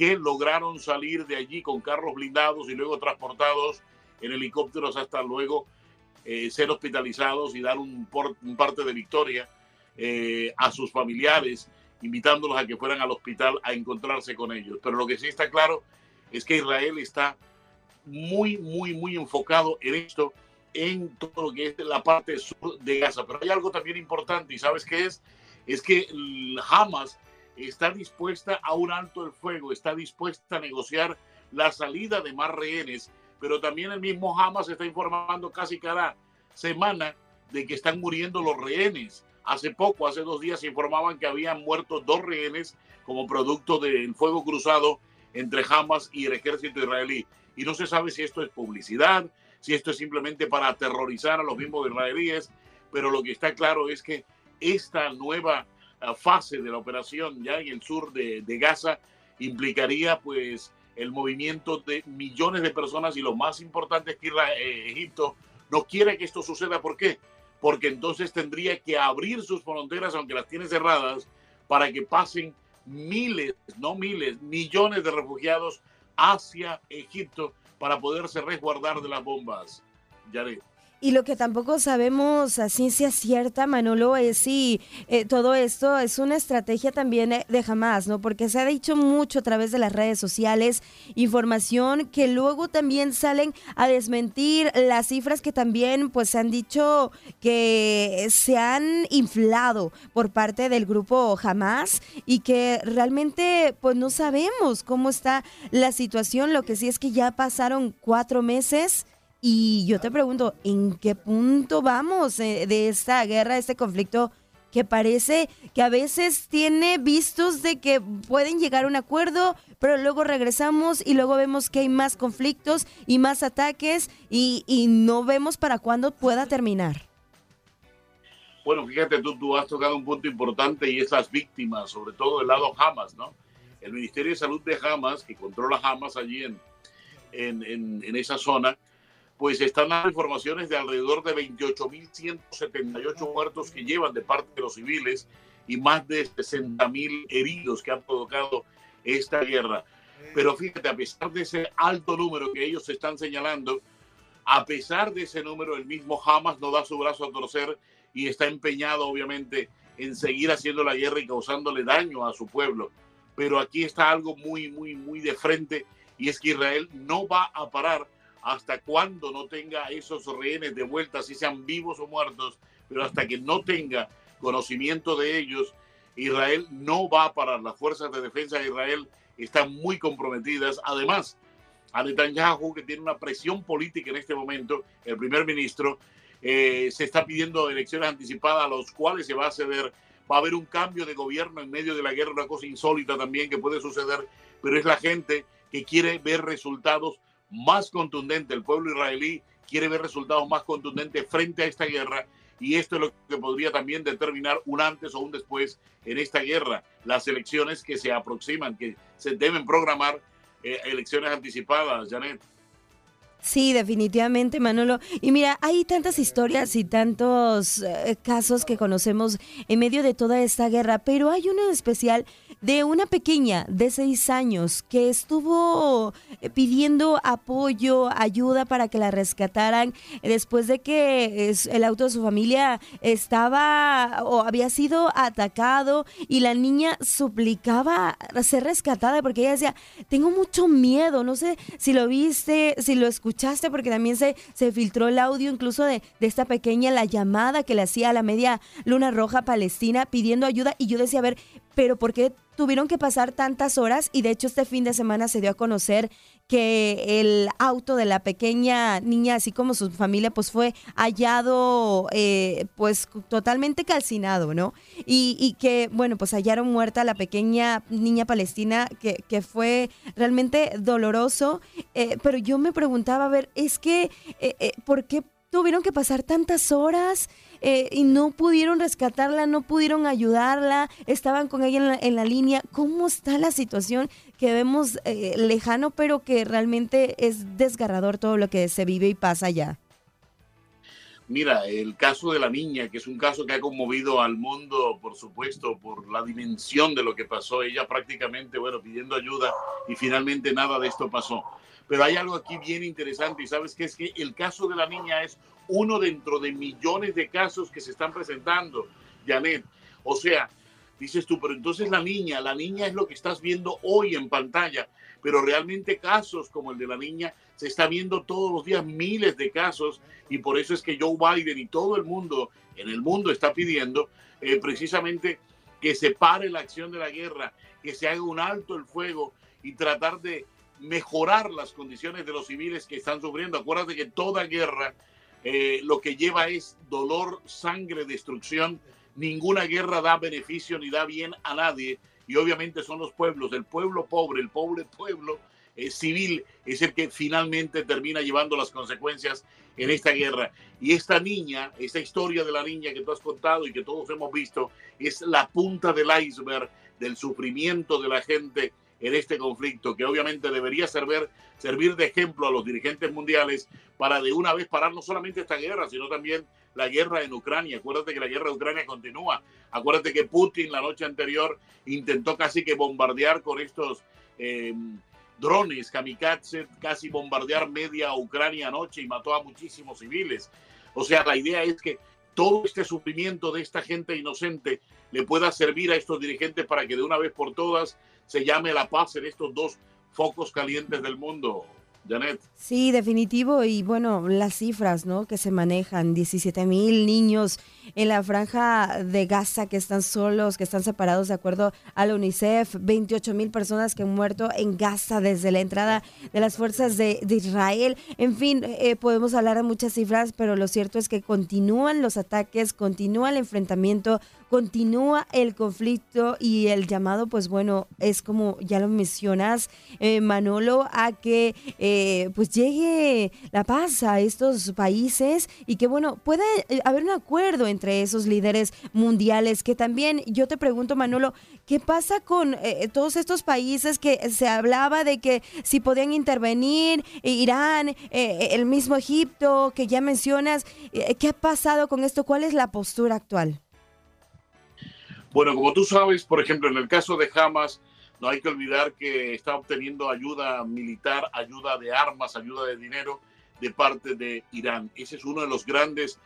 que lograron salir de allí con carros blindados y luego transportados en helicópteros hasta luego eh, ser hospitalizados y dar un, parte de victoria eh, a sus familiares, invitándolos a que fueran al hospital a encontrarse con ellos. Pero lo que sí está claro es que Israel está muy, muy, muy enfocado en esto, en todo lo que es la parte sur de Gaza. Pero hay algo también importante, ¿y sabes qué es? Es que Hamas está dispuesta a un alto el fuego, está dispuesta a negociar la salida de más rehenes, pero también el mismo Hamas está informando casi cada semana de que están muriendo los rehenes. Hace poco, hace dos días, se informaban que habían muerto dos rehenes como producto del fuego cruzado entre Hamas y el ejército israelí. Y no se sabe si esto es publicidad, si esto es simplemente para aterrorizar a los mismos israelíes, pero lo que está claro es que esta nueva fase de la operación ya en el sur de, de Gaza implicaría pues el movimiento de millones de personas y lo más importante es que eh, Egipto no quiere que esto suceda. ¿Por qué? Porque entonces tendría que abrir sus fronteras, aunque las tiene cerradas, para que pasen miles, no miles, millones de refugiados hacia Egipto para poderse resguardar de las bombas. Yaret. Y lo que tampoco sabemos a ciencia cierta, Manolo, es si eh, todo esto es una estrategia también eh, de Hamas, ¿no? Porque se ha dicho mucho a través de las redes sociales, información que luego también salen a desmentir las cifras que también pues se han dicho que se han inflado por parte del grupo Hamas y que realmente pues no sabemos cómo está la situación. Lo que sí es que ya pasaron cuatro meses y yo te pregunto, ¿en qué punto vamos eh, de esta guerra, de este conflicto que parece que a veces tiene vistos de que pueden llegar a un acuerdo, pero luego regresamos y luego vemos que hay más conflictos y más ataques y, no vemos para cuándo pueda terminar? Bueno, fíjate, tú, tú has tocado un punto importante y es las víctimas, sobre todo del lado Hamas, ¿no? El Ministerio de Salud de Hamas, que controla Hamas allí en, en, en, en esa zona, pues están las informaciones de alrededor de 28.178 muertos que llevan de parte de los civiles y más de 60.000 heridos que han provocado esta guerra. Pero fíjate, a pesar de ese alto número que ellos están señalando, a pesar de ese número, el mismo Hamas no da su brazo a torcer y está empeñado, obviamente, en seguir haciendo la guerra y causándole daño a su pueblo. Pero aquí está algo muy, muy, muy de frente y es que Israel no va a parar hasta cuando no tenga esos rehenes de vuelta, si sean vivos o muertos, pero hasta que no tenga conocimiento de ellos, Israel no va a parar. Las fuerzas de defensa de Israel están muy comprometidas. Además, a Netanyahu, que tiene una presión política en este momento, el primer ministro, eh, se está pidiendo elecciones anticipadas a los cuales se va a ceder. Va a haber un cambio de gobierno en medio de la guerra, una cosa insólita también que puede suceder, pero es la gente que quiere ver resultados más contundente. El pueblo israelí quiere ver resultados más contundentes frente a esta guerra y esto es lo que podría también determinar un antes o un después en esta guerra. Las elecciones que se aproximan, que se deben programar eh, elecciones anticipadas, Janet. Sí, definitivamente, Manolo. Y mira, hay tantas historias y tantos eh, casos que conocemos en medio de toda esta guerra, pero hay uno en especial de una pequeña de seis años que estuvo eh, pidiendo apoyo, ayuda para que la rescataran después de que el auto de su familia estaba o había sido atacado y la niña suplicaba ser rescatada porque ella decía, tengo mucho miedo, no sé si lo viste, si lo escuchaste escuchaste porque también se, se filtró el audio incluso de, de esta pequeña, la llamada que le hacía a la media luna roja palestina pidiendo ayuda y yo decía, a ver, pero ¿por qué tuvieron que pasar tantas horas? Y de hecho este fin de semana se dio a conocer que el auto de la pequeña niña, así como su familia, pues fue hallado eh, pues totalmente calcinado, ¿no? Y, y, que, bueno, pues hallaron muerta a la pequeña niña palestina, que, que fue realmente doloroso. Eh, pero yo me preguntaba, a ver, es que, eh, ¿por qué tuvieron que pasar tantas horas? Y no pudieron rescatarla, no pudieron ayudarla, estaban con ella en la, en la línea. ¿Cómo está la situación? que vemos eh, lejano, pero que realmente es desgarrador todo lo que se vive y pasa allá. Mira, el caso de la niña, que es un caso que ha conmovido al mundo, por supuesto, por la dimensión de lo que pasó. Ella prácticamente, bueno, pidiendo ayuda y finalmente nada de esto pasó. Pero hay algo aquí bien interesante y sabes que es que el caso de la niña es uno dentro de millones de casos que se están presentando, Janet. O sea, Dices tú, pero entonces la niña, la niña es lo que estás viendo hoy en pantalla, pero realmente casos como el de la niña se está viendo todos los días miles de casos y por eso es que Joe Biden y todo el mundo en el mundo está pidiendo eh, precisamente que se pare la acción de la guerra, que se haga un alto el fuego y tratar de mejorar las condiciones de los civiles que están sufriendo. Acuérdate que toda guerra eh, lo que lleva es dolor, sangre, destrucción ninguna guerra da beneficio ni da bien a nadie. Y obviamente son los pueblos, el pueblo pobre, el pobre pueblo eh, civil es el que finalmente termina llevando las consecuencias en esta guerra. Y esta niña, esta historia de la niña que tú has contado y que todos hemos visto, es la punta del iceberg del sufrimiento de la gente en este conflicto, que obviamente debería servir, servir de ejemplo a los dirigentes mundiales para de una vez parar no solamente esta guerra, sino también la guerra en Ucrania. Acuérdate que la guerra de Ucrania continúa. Acuérdate que Putin la noche anterior intentó casi que bombardear con estos eh, drones kamikaze, casi bombardear media Ucrania anoche y mató a muchísimos civiles. O sea, la idea es que todo este sufrimiento de esta gente inocente le pueda servir a estos dirigentes para que de una vez por todas se llame la paz en estos dos focos calientes del mundo. Janet. Sí, definitivo. Y bueno, las cifras ¿no? que se manejan, 17 mil niños en la franja de Gaza que están solos, que están separados de acuerdo a la UNICEF, 28 mil personas que han muerto en Gaza desde la entrada de las fuerzas de, Israel. En fin, eh, podemos hablar de muchas cifras, pero lo cierto es que continúan los ataques, continúa el enfrentamiento, continúa el conflicto y el llamado, pues bueno, es como ya lo mencionas, eh, Manolo, a que eh, pues llegue la paz a estos países y que bueno, pueda haber un acuerdo entre esos líderes mundiales, que también yo te pregunto, Manolo, ¿qué pasa con eh, todos estos países que se hablaba de que si podían intervenir, eh, Irán, eh, el mismo Egipto, que ya mencionas, ¿qué ha pasado con esto? ¿Cuál es la postura actual? Bueno, como tú sabes, por ejemplo, en el caso de Hamas, no hay que olvidar que está obteniendo ayuda militar, ayuda de armas, ayuda de dinero de parte de Irán. Ese es uno de los grandes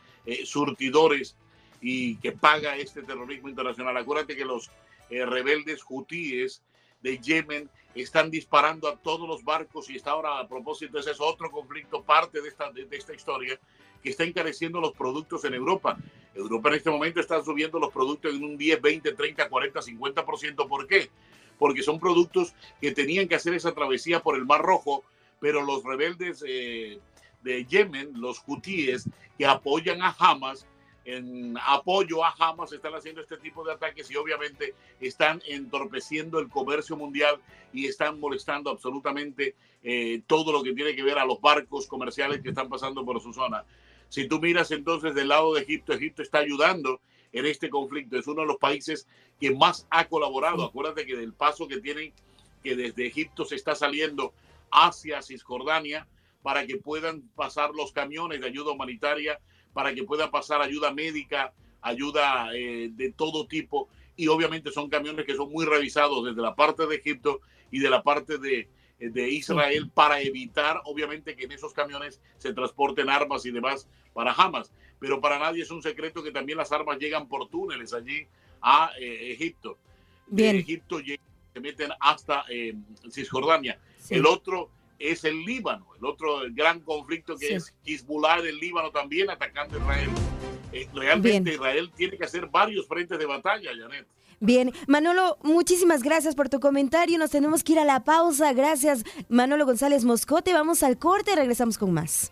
surtidores y que paga este terrorismo internacional. Acuérdate que los eh, rebeldes hutíes de Yemen están disparando a todos los barcos y está ahora a propósito, ese es otro conflicto, parte de esta, de, esta historia, que está encareciendo los productos en Europa. Europa en este momento está subiendo los productos en un 10, 20, 30, 40, 50%. ¿Por qué? Porque son productos que tenían que hacer esa travesía por el Mar Rojo, pero los rebeldes eh, de Yemen, los hutíes, que apoyan a Hamas, en apoyo a Hamas están haciendo este tipo de ataques y obviamente están entorpeciendo el comercio mundial y están molestando absolutamente eh, todo lo que tiene que ver a los barcos comerciales que están pasando por su zona. Si tú miras entonces del lado de Egipto, Egipto está ayudando en este conflicto. Es uno de los países que más ha colaborado. Acuérdate que del paso que tienen, que desde Egipto se está saliendo hacia Cisjordania para que puedan pasar los camiones de ayuda humanitaria para que pueda pasar ayuda médica, ayuda eh, de todo tipo. Y obviamente son camiones que son muy revisados desde la parte de Egipto y de la parte de, de Israel para evitar, obviamente, que en esos camiones se transporten armas y demás para Hamas. Pero para nadie es un secreto que también las armas llegan por túneles allí a eh, Egipto. De Egipto se meten hasta eh, Cisjordania. El otro es el Líbano, el otro gran conflicto que es Hezbollah del Líbano también atacando a Israel. Eh, realmente Israel tiene que hacer varios frentes de batalla, Janet. Bien, Manolo, muchísimas gracias por tu comentario. Nos tenemos que ir a la pausa. Gracias, Manolo González Moscote. Vamos al corte y regresamos con más.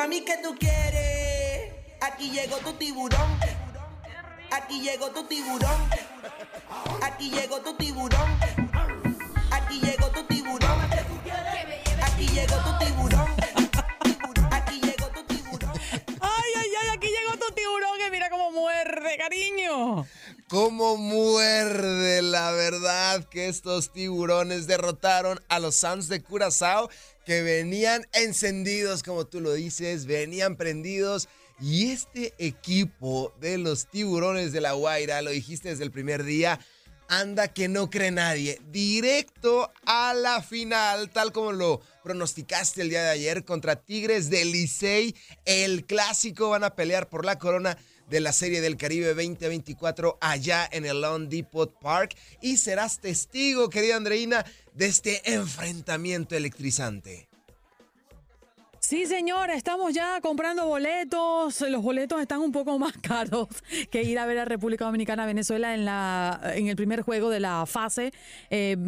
Mami, ¿qué tú quieres? Aquí llegó tu tiburón. Aquí llegó tu tiburón. Aquí llegó tu tiburón. Aquí llegó tu tiburón. Aquí llegó tu tiburón. Aquí llegó tu tiburón. Ay, ay, ay, aquí llegó tu tiburón que mira cómo muerde, cariño. Cómo muerde la verdad que estos tiburones derrotaron a los Suns de Curazao que venían encendidos, como tú lo dices, venían prendidos. Y este equipo de los tiburones de la Guaira, lo dijiste desde el primer día, anda que no cree nadie. Directo a la final, tal como lo pronosticaste el día de ayer contra Tigres de Licey. El clásico van a pelear por la corona de la Serie del Caribe 2024 allá en el Lone Depot Park. Y serás testigo, querida Andreina, de este enfrentamiento electrizante. Sí, señora, estamos ya comprando boletos. Los boletos están un poco más <laughs> caros que ir a ver a República Dominicana, Venezuela en la en el primer juego de la fase eh,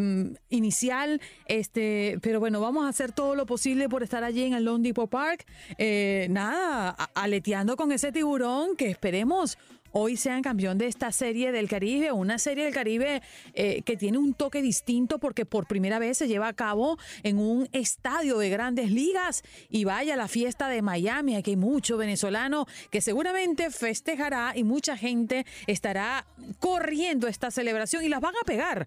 inicial. Este, pero bueno, vamos a hacer todo lo posible por estar allí en el Lone Depot Park. Eh, nada, aleteando con ese tiburón que esperemos hoy sean campeón de esta serie del Caribe, una serie del Caribe eh, que tiene un toque distinto porque por primera vez se lleva a cabo en un estadio de grandes ligas y vaya la fiesta de Miami, aquí hay mucho venezolano que seguramente festejará y mucha gente estará corriendo esta celebración y las van a pegar.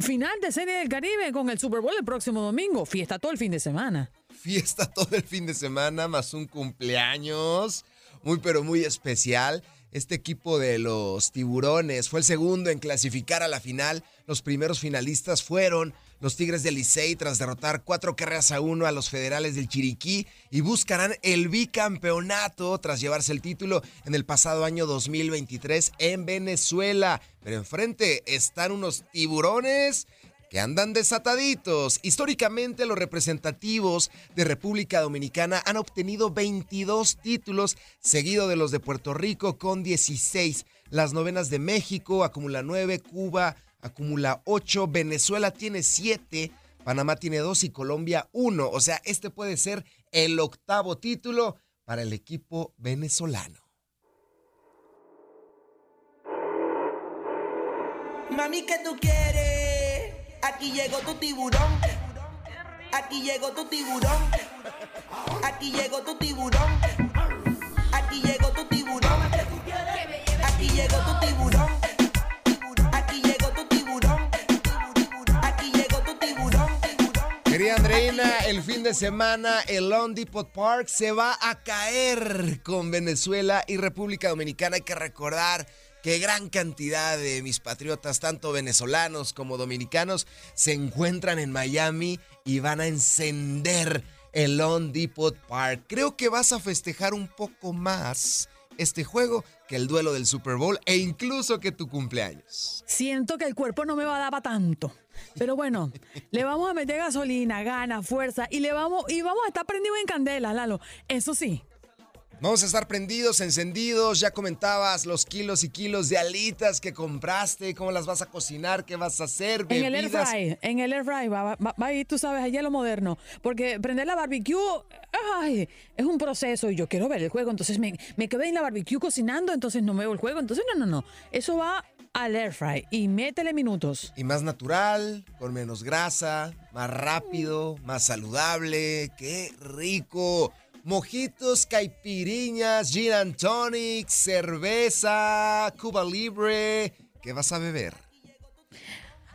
Final de serie del Caribe con el Super Bowl el próximo domingo, fiesta todo el fin de semana. Fiesta todo el fin de semana, más un cumpleaños muy pero muy especial. Este equipo de los tiburones fue el segundo en clasificar a la final. Los primeros finalistas fueron los Tigres del Licey tras derrotar cuatro carreras a uno a los federales del Chiriquí y buscarán el bicampeonato tras llevarse el título en el pasado año 2023 en Venezuela. Pero enfrente están unos tiburones que andan desataditos. Históricamente los representativos de República Dominicana han obtenido 22 títulos, seguido de los de Puerto Rico con 16. Las novenas de México acumula 9, Cuba acumula 8, Venezuela tiene 7, Panamá tiene 2 y Colombia 1. O sea, este puede ser el octavo título para el equipo venezolano. Mami, ¿qué tú quieres? Aquí llegó tu tiburón. Aquí llegó tu tiburón. Aquí llegó tu tiburón. Aquí llegó tu tiburón. Aquí llegó tu tiburón. Aquí llegó tu tiburón. Aquí llegó tu tiburón. Querida Andreina, el fin de semana el Lone Depot Park se va a caer con Venezuela y República Dominicana. Hay que recordar que gran cantidad de mis patriotas, tanto venezolanos como dominicanos, se encuentran en Miami y van a encender el Lone Depot Park. Creo que vas a festejar un poco más este juego que el duelo del Super Bowl e incluso que tu cumpleaños. Siento que el cuerpo no me va a dar para tanto. Pero bueno, <laughs> le vamos a meter gasolina, ganas, fuerza y le vamos y vamos a estar prendidos en candela, Lalo. Eso sí. Vamos a estar prendidos, encendidos. Ya comentabas los kilos y kilos de alitas que compraste, cómo las vas a cocinar, qué vas a hacer, En el air bebidas. fry, en el air fry va, va, va a ir, tú sabes, allá lo moderno. Porque prender la barbecue, ay, es un proceso y yo quiero ver el juego. Entonces me, me quedé en la barbecue cocinando, entonces no veo el juego. Entonces, no, no, no. Eso va al air fry y métele minutos. Y más natural, con menos grasa, más rápido, más saludable. ¡Qué rico! Mojitos, caipiriñas, gin and tonic, cerveza, Cuba Libre. ¿Qué vas a beber?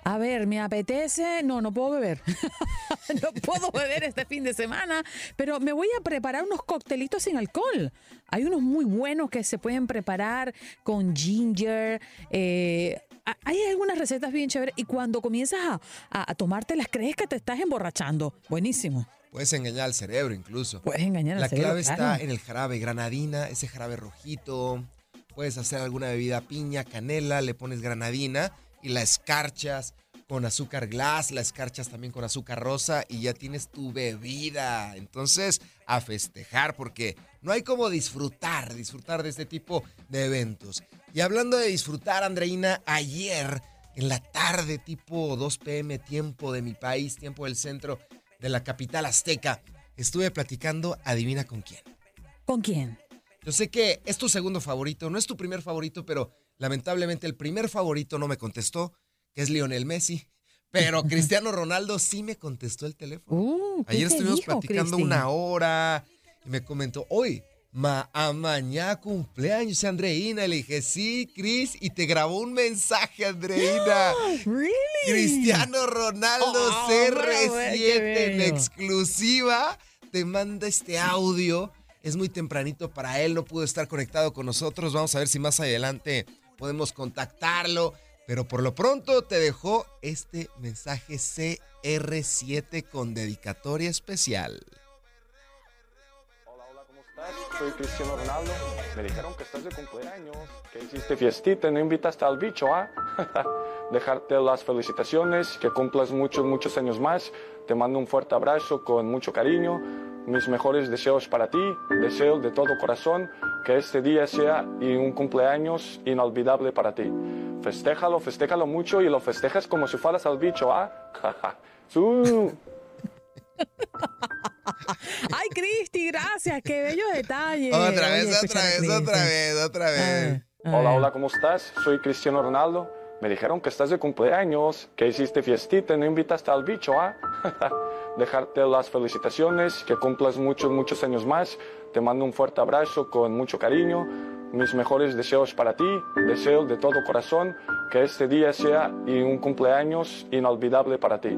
A ver, me apetece. No, no puedo beber. <laughs> no puedo beber este fin de semana, pero me voy a preparar unos coctelitos sin alcohol. Hay unos muy buenos que se pueden preparar con ginger. eh, hay algunas recetas bien chéveres y cuando comienzas a, a, a tomártelas crees que te estás emborrachando. Buenísimo. Puedes engañar al cerebro incluso. Puedes engañar al La cerebro, clave está en el jarabe granadina, ese jarabe rojito. Puedes hacer alguna bebida piña, canela, le pones granadina y la escarchas con azúcar glass, la escarchas también con azúcar rosa y ya tienes tu bebida. Entonces, a festejar porque no hay como disfrutar, disfrutar de este tipo de eventos. Y hablando de disfrutar, Andreina, ayer en la tarde, tipo 2 pm, tiempo de mi país, tiempo del centro de la capital azteca, estuve platicando, adivina con quién. ¿Con quién? Yo sé que es tu segundo favorito, no es tu primer favorito, pero lamentablemente el primer favorito no me contestó, que es Lionel Messi. Pero <laughs> Cristiano Ronaldo sí me contestó el teléfono. Uh, ¿qué Ayer estuvimos dijo, platicando Cristi? una hora y me comentó, hoy, ma, a mañana cumpleaños, Andreina. Le dije, sí, Cris, y te grabó un mensaje, Andreina. <gasps> ¿Really? Cristiano Ronaldo Oh, CR7 bueno, qué en exclusiva te manda este audio. Es muy tempranito para él, no pudo estar conectado con nosotros. Vamos a ver si más adelante podemos contactarlo. Pero por lo pronto te dejó este mensaje CR7 con dedicatoria especial. Soy Cristiano Ronaldo. Me dijeron que estás de cumpleaños, que hiciste fiestita no invitaste al bicho, ¿ah? <laughs> Dejarte las felicitaciones, que cumplas muchos, muchos años más. Te mando un fuerte abrazo con mucho cariño. Mis mejores deseos para ti. Deseo de todo corazón que este día sea un cumpleaños inolvidable para ti. Festéjalo, festéjalo mucho y lo festejas como si fueras al bicho, ¿ah? <laughs> Su. <laughs> <laughs> Ay, Cristi, gracias. Qué bello detalle. Otra vez, Oye, otra vez, otra vez, otra vez. Hola, hola, ¿cómo estás? Soy Cristiano Ronaldo. Me dijeron que estás de cumpleaños, que hiciste fiestita y no invitaste al bicho, ¿ah? <laughs> Dejarte las felicitaciones, que cumplas muchos, muchos años más. Te mando un fuerte abrazo con mucho cariño. Mis mejores deseos para ti. Deseo de todo corazón que este día sea y un cumpleaños inolvidable para ti.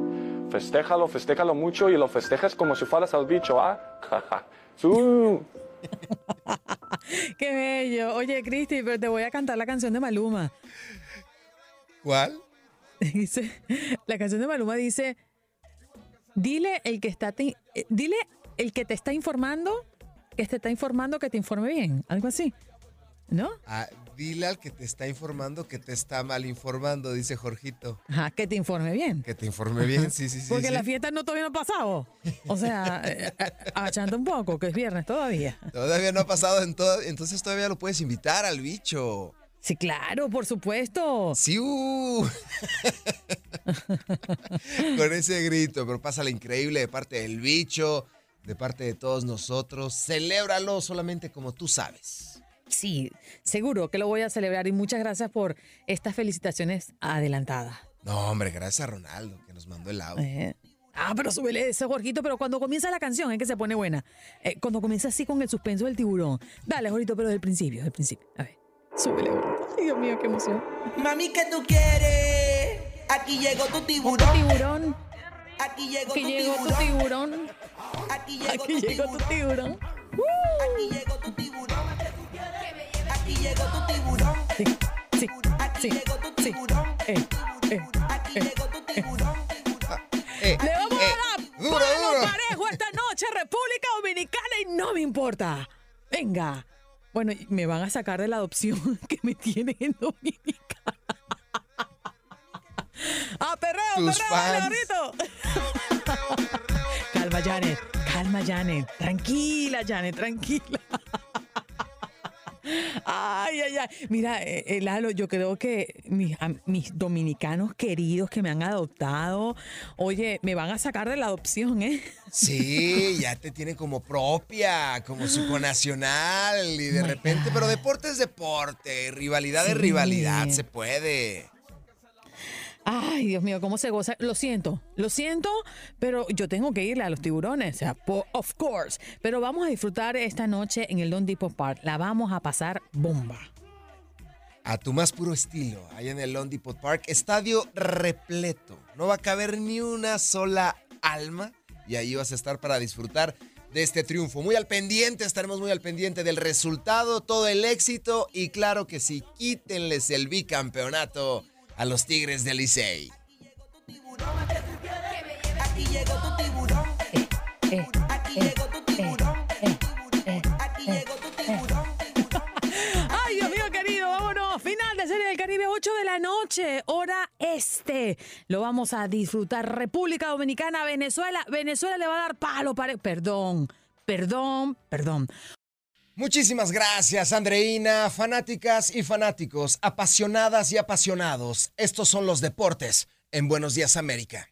Festéjalo, festéjalo mucho y lo festejas como si fueras al bicho, ¿ah? Su. <laughs> Qué bello. Oye, Cristi, pero te voy a cantar la canción de Maluma. ¿Cuál? <laughs> Dice, la canción de Maluma dice, dile el que está te- eh, dile el que te está informando que te está informando que te informe bien, algo así. ¿No? Ah, dile al que te está informando que te está mal informando, dice Jorgito. Ajá, que te informe bien. Que te informe bien, sí, sí, sí. Porque sí. la fiesta no todavía no ha pasado. O sea, eh, agachando un poco, que es viernes todavía. Todavía no ha pasado en todo, entonces todavía lo puedes invitar al bicho. Sí, claro, por supuesto. Sí, uh. <laughs> Con ese grito, pero pásala increíble de parte del bicho, de parte de todos nosotros. Celébralo solamente como tú sabes. Sí, seguro que lo voy a celebrar y muchas gracias por estas felicitaciones adelantadas. No, hombre, gracias a Ronaldo que nos mandó el audio. Eh, Ah, pero súbele ese, Jorgito, pero cuando comienza la canción es que se pone buena. Eh, cuando comienza así con el suspenso del tiburón. Dale, Jorgito, pero del principio, del principio. A ver, súbele, Jorgito. Ay, Dios mío, qué emoción. Mami, ¿qué tú quieres? Aquí llegó tu tiburón. tiburón. Aquí llegó Aquí tu llegó tu tiburón. tiburón. Aquí llegó Aquí tu llegó tu tiburón. tiburón. Aquí llegó tu tiburón. Aquí llegó tu tiburón. Sí, sí, Aquí llegó tu tiburón. Eh, eh, Aquí llegó tu tiburón. Eh, Le vamos eh, a dar duro, palo duro. parejo esta noche, República Dominicana, y no me importa. Venga. Bueno, me van a sacar de la adopción <laughs> que me tienen en Dominicana. <laughs> ¡Ah, perreo, Tus perreo! <laughs> Calma, Janet. Calma, Janet. Tranquila, Janet, tranquila. Ay, ay, ay. Mira, eh, eh, Lalo, yo creo que mis, mis dominicanos queridos que me han adoptado, oye, me van a sacar de la adopción, ¿eh? Sí, ya te tiene como propia, como <gasps> su conacional y de repente, pero deporte es deporte, rivalidad es rivalidad, se puede. Ay, Dios mío, cómo se goza. Lo siento, lo siento, pero yo tengo que irle a los tiburones, o sea, of course. Pero vamos a disfrutar esta noche en el Don Depot Park. La vamos a pasar bomba. A tu más puro estilo, ahí en el Lone Depot Park, estadio repleto. No va a caber ni una sola alma y ahí vas a estar para disfrutar de este triunfo. Muy al pendiente, estaremos muy al pendiente del resultado, todo el éxito y claro que sí, quítenles el bicampeonato a los Tigres del Licey. Aquí llegó tu tiburón. Aquí llegó tu tiburón. Aquí llegó tu tiburón. Ay, Dios mío querido, vámonos. Final de Serie del Caribe, 8 de la noche, hora este. Lo vamos a disfrutar. República Dominicana, Venezuela. Venezuela le va a dar palo. Para... Perdón, perdón, perdón. Muchísimas gracias, Andreina, fanáticas y fanáticos, apasionadas y apasionados. Estos son los deportes en Buenos Días América.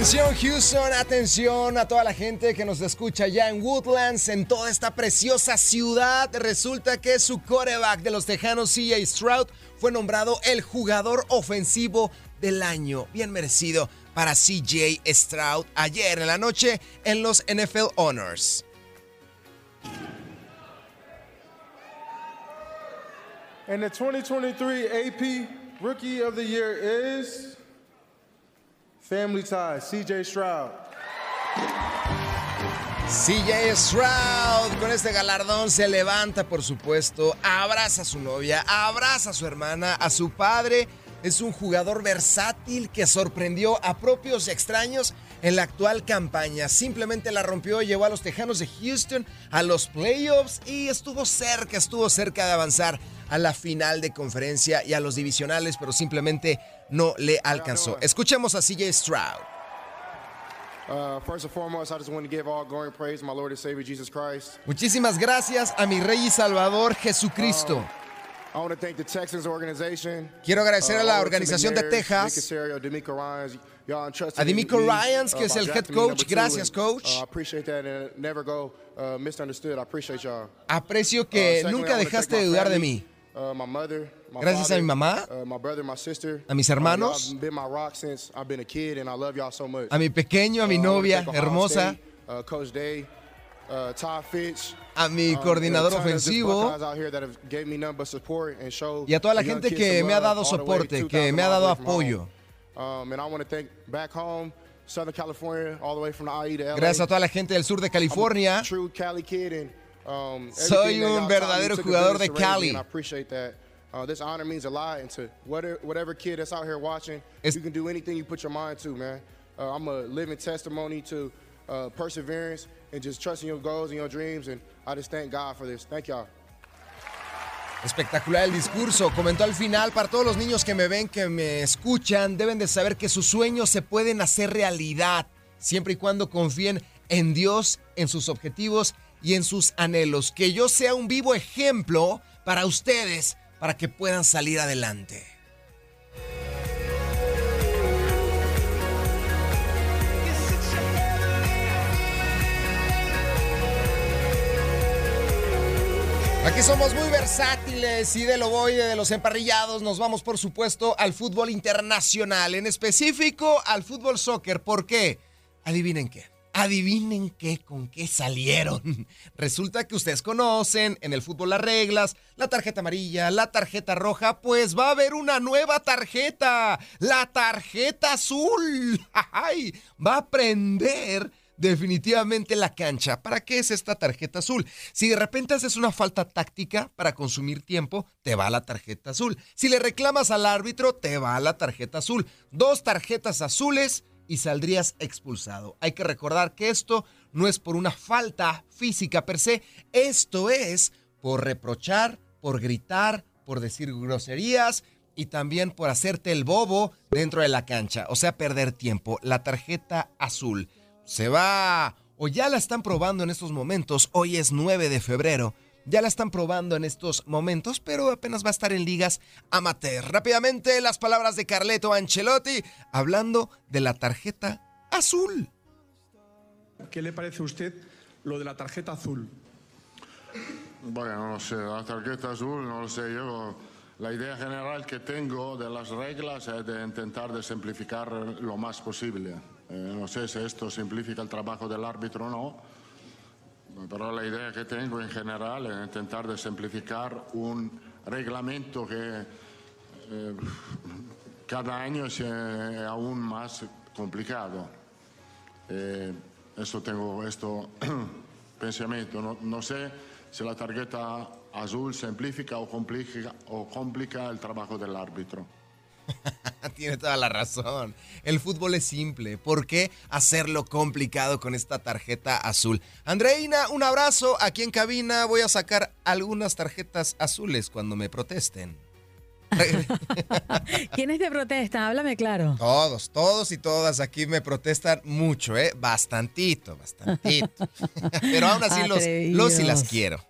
Atención Houston, atención a toda la gente que nos escucha ya en Woodlands, en toda esta preciosa ciudad. Resulta que su coreback de los Tejanos, CJ Stroud, fue nombrado el jugador ofensivo del año. Bien merecido para CJ Stroud ayer en la noche en los NFL Honors. And the 2023 AP Rookie of the Year is Family Ties, CJ Stroud. CJ Stroud con este galardón se levanta, por supuesto, abraza a su novia, abraza a su hermana, a su padre. Es un jugador versátil que sorprendió a propios y extraños en la actual campaña. Simplemente la rompió, llevó a los Tejanos de Houston a los playoffs y estuvo cerca, estuvo cerca de avanzar a la final de conferencia y a los divisionales, pero simplemente no le alcanzó. Escuchemos a CJ Stroud. Uh, first and foremost, I just want to give all glory and praise to my Lord and Savior Jesus Christ. Muchísimas gracias a mi Rey y Salvador Jesucristo. I want to thank the Texans organization. Quiero agradecer a la the organización de Texas. A D'Amico Ryans, que es el head coach. Gracias, coach. Aprecio que nunca dejaste de dudar de mí. uh, Gracias a mi mamá, uh, a mis Uh, hermanos, a mi pequeño, a mi novia hermosa, a mi coordinador ofensivo. y a toda la gente que me ha dado soporte, 2,000 que me ha dado apoyo. Um, and I want to thank back home, Southern California, all the way from the IE to LA. Gracias a toda la gente del sur de California. I'm a true Cali kid and um, Soy un y'all taught me verdadero jugador de to raise me, Cali. I appreciate that. Uh, this honor means a lot, and to whatever, whatever kid that's out here watching, Es- you can do anything you put your mind to, man. Uh, I'm a living testimony to uh, perseverance and just trusting your goals and your dreams, and I just thank God for this. Thank y'all. Espectacular el discurso. Comentó al final, para todos los niños que me ven, que me escuchan, deben de saber que sus sueños se pueden hacer realidad, siempre y cuando confíen en Dios, en sus objetivos y en sus anhelos. Que yo sea un vivo ejemplo para ustedes, para que puedan salir adelante. Aquí somos muy versátiles y de lo voy de los emparrillados nos vamos por supuesto al fútbol internacional, en específico al fútbol soccer. ¿Por qué? Adivinen qué. Adivinen qué, con qué salieron. <laughs> Resulta que ustedes conocen en el fútbol las reglas, la tarjeta amarilla, la tarjeta roja, pues va a haber una nueva tarjeta, la tarjeta azul. <laughs> ¡Ay! Va a prender definitivamente la cancha. ¿Para qué es esta tarjeta azul? Si de repente haces una falta táctica para consumir tiempo, te va la tarjeta azul. Si le reclamas al árbitro, te va la tarjeta azul. Dos tarjetas azules y saldrías expulsado. Hay que recordar que esto no es por una falta física per se, esto es por reprochar, por gritar, por decir groserías y también por hacerte el bobo dentro de la cancha, o sea, perder tiempo. La tarjeta azul se va o ya la están probando en estos momentos. Hoy es 9 de febrero. Ya la están probando en estos momentos, pero apenas va a estar en ligas amateur. Rápidamente las palabras de Carleto Ancelotti hablando de la tarjeta azul. ¿Qué le parece a usted lo de la tarjeta azul? Bueno, no sé, la tarjeta azul, no lo sé yo. La idea general que tengo de las reglas es de intentar de simplificar lo más posible. Eh, no sé si esto simplifica el trabajo del árbitro o no, pero la idea que tengo en general es intentar de simplificar un reglamento que eh, cada año es eh, aún más complicado. Eso tengo, esto <clears throat> pensamiento. No, no sé si la tarjeta azul simplifica o complica, o complica el trabajo del árbitro. <laughs> Tiene toda la razón. El fútbol es simple. ¿Por qué hacerlo complicado con esta tarjeta azul? Andreina, un abrazo. Aquí en cabina voy a sacar algunas tarjetas azules cuando me protesten. <laughs> ¿Quiénes te protestan? Háblame claro. Todos, todos y todas aquí me protestan mucho, ¿eh? Bastantito, bastantito. <laughs> Pero aún así los, los y las quiero.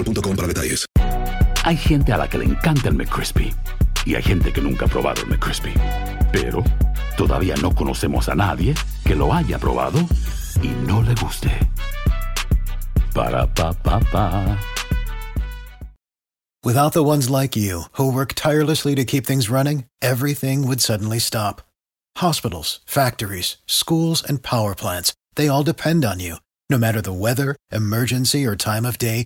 boostmobile.com para detalles. Hay gente a la que le encanta el McCrispy y hay gente que nunca ha probado el McCrispy. Pero todavía no conocemos a nadie que lo haya probado y no le guste. Para pa pa pa. Without the ones like you, who work tirelessly to keep things running, everything would suddenly stop. Hospitals, factories, schools, and power plants, they all depend on you. No matter the weather, emergency, or time of day,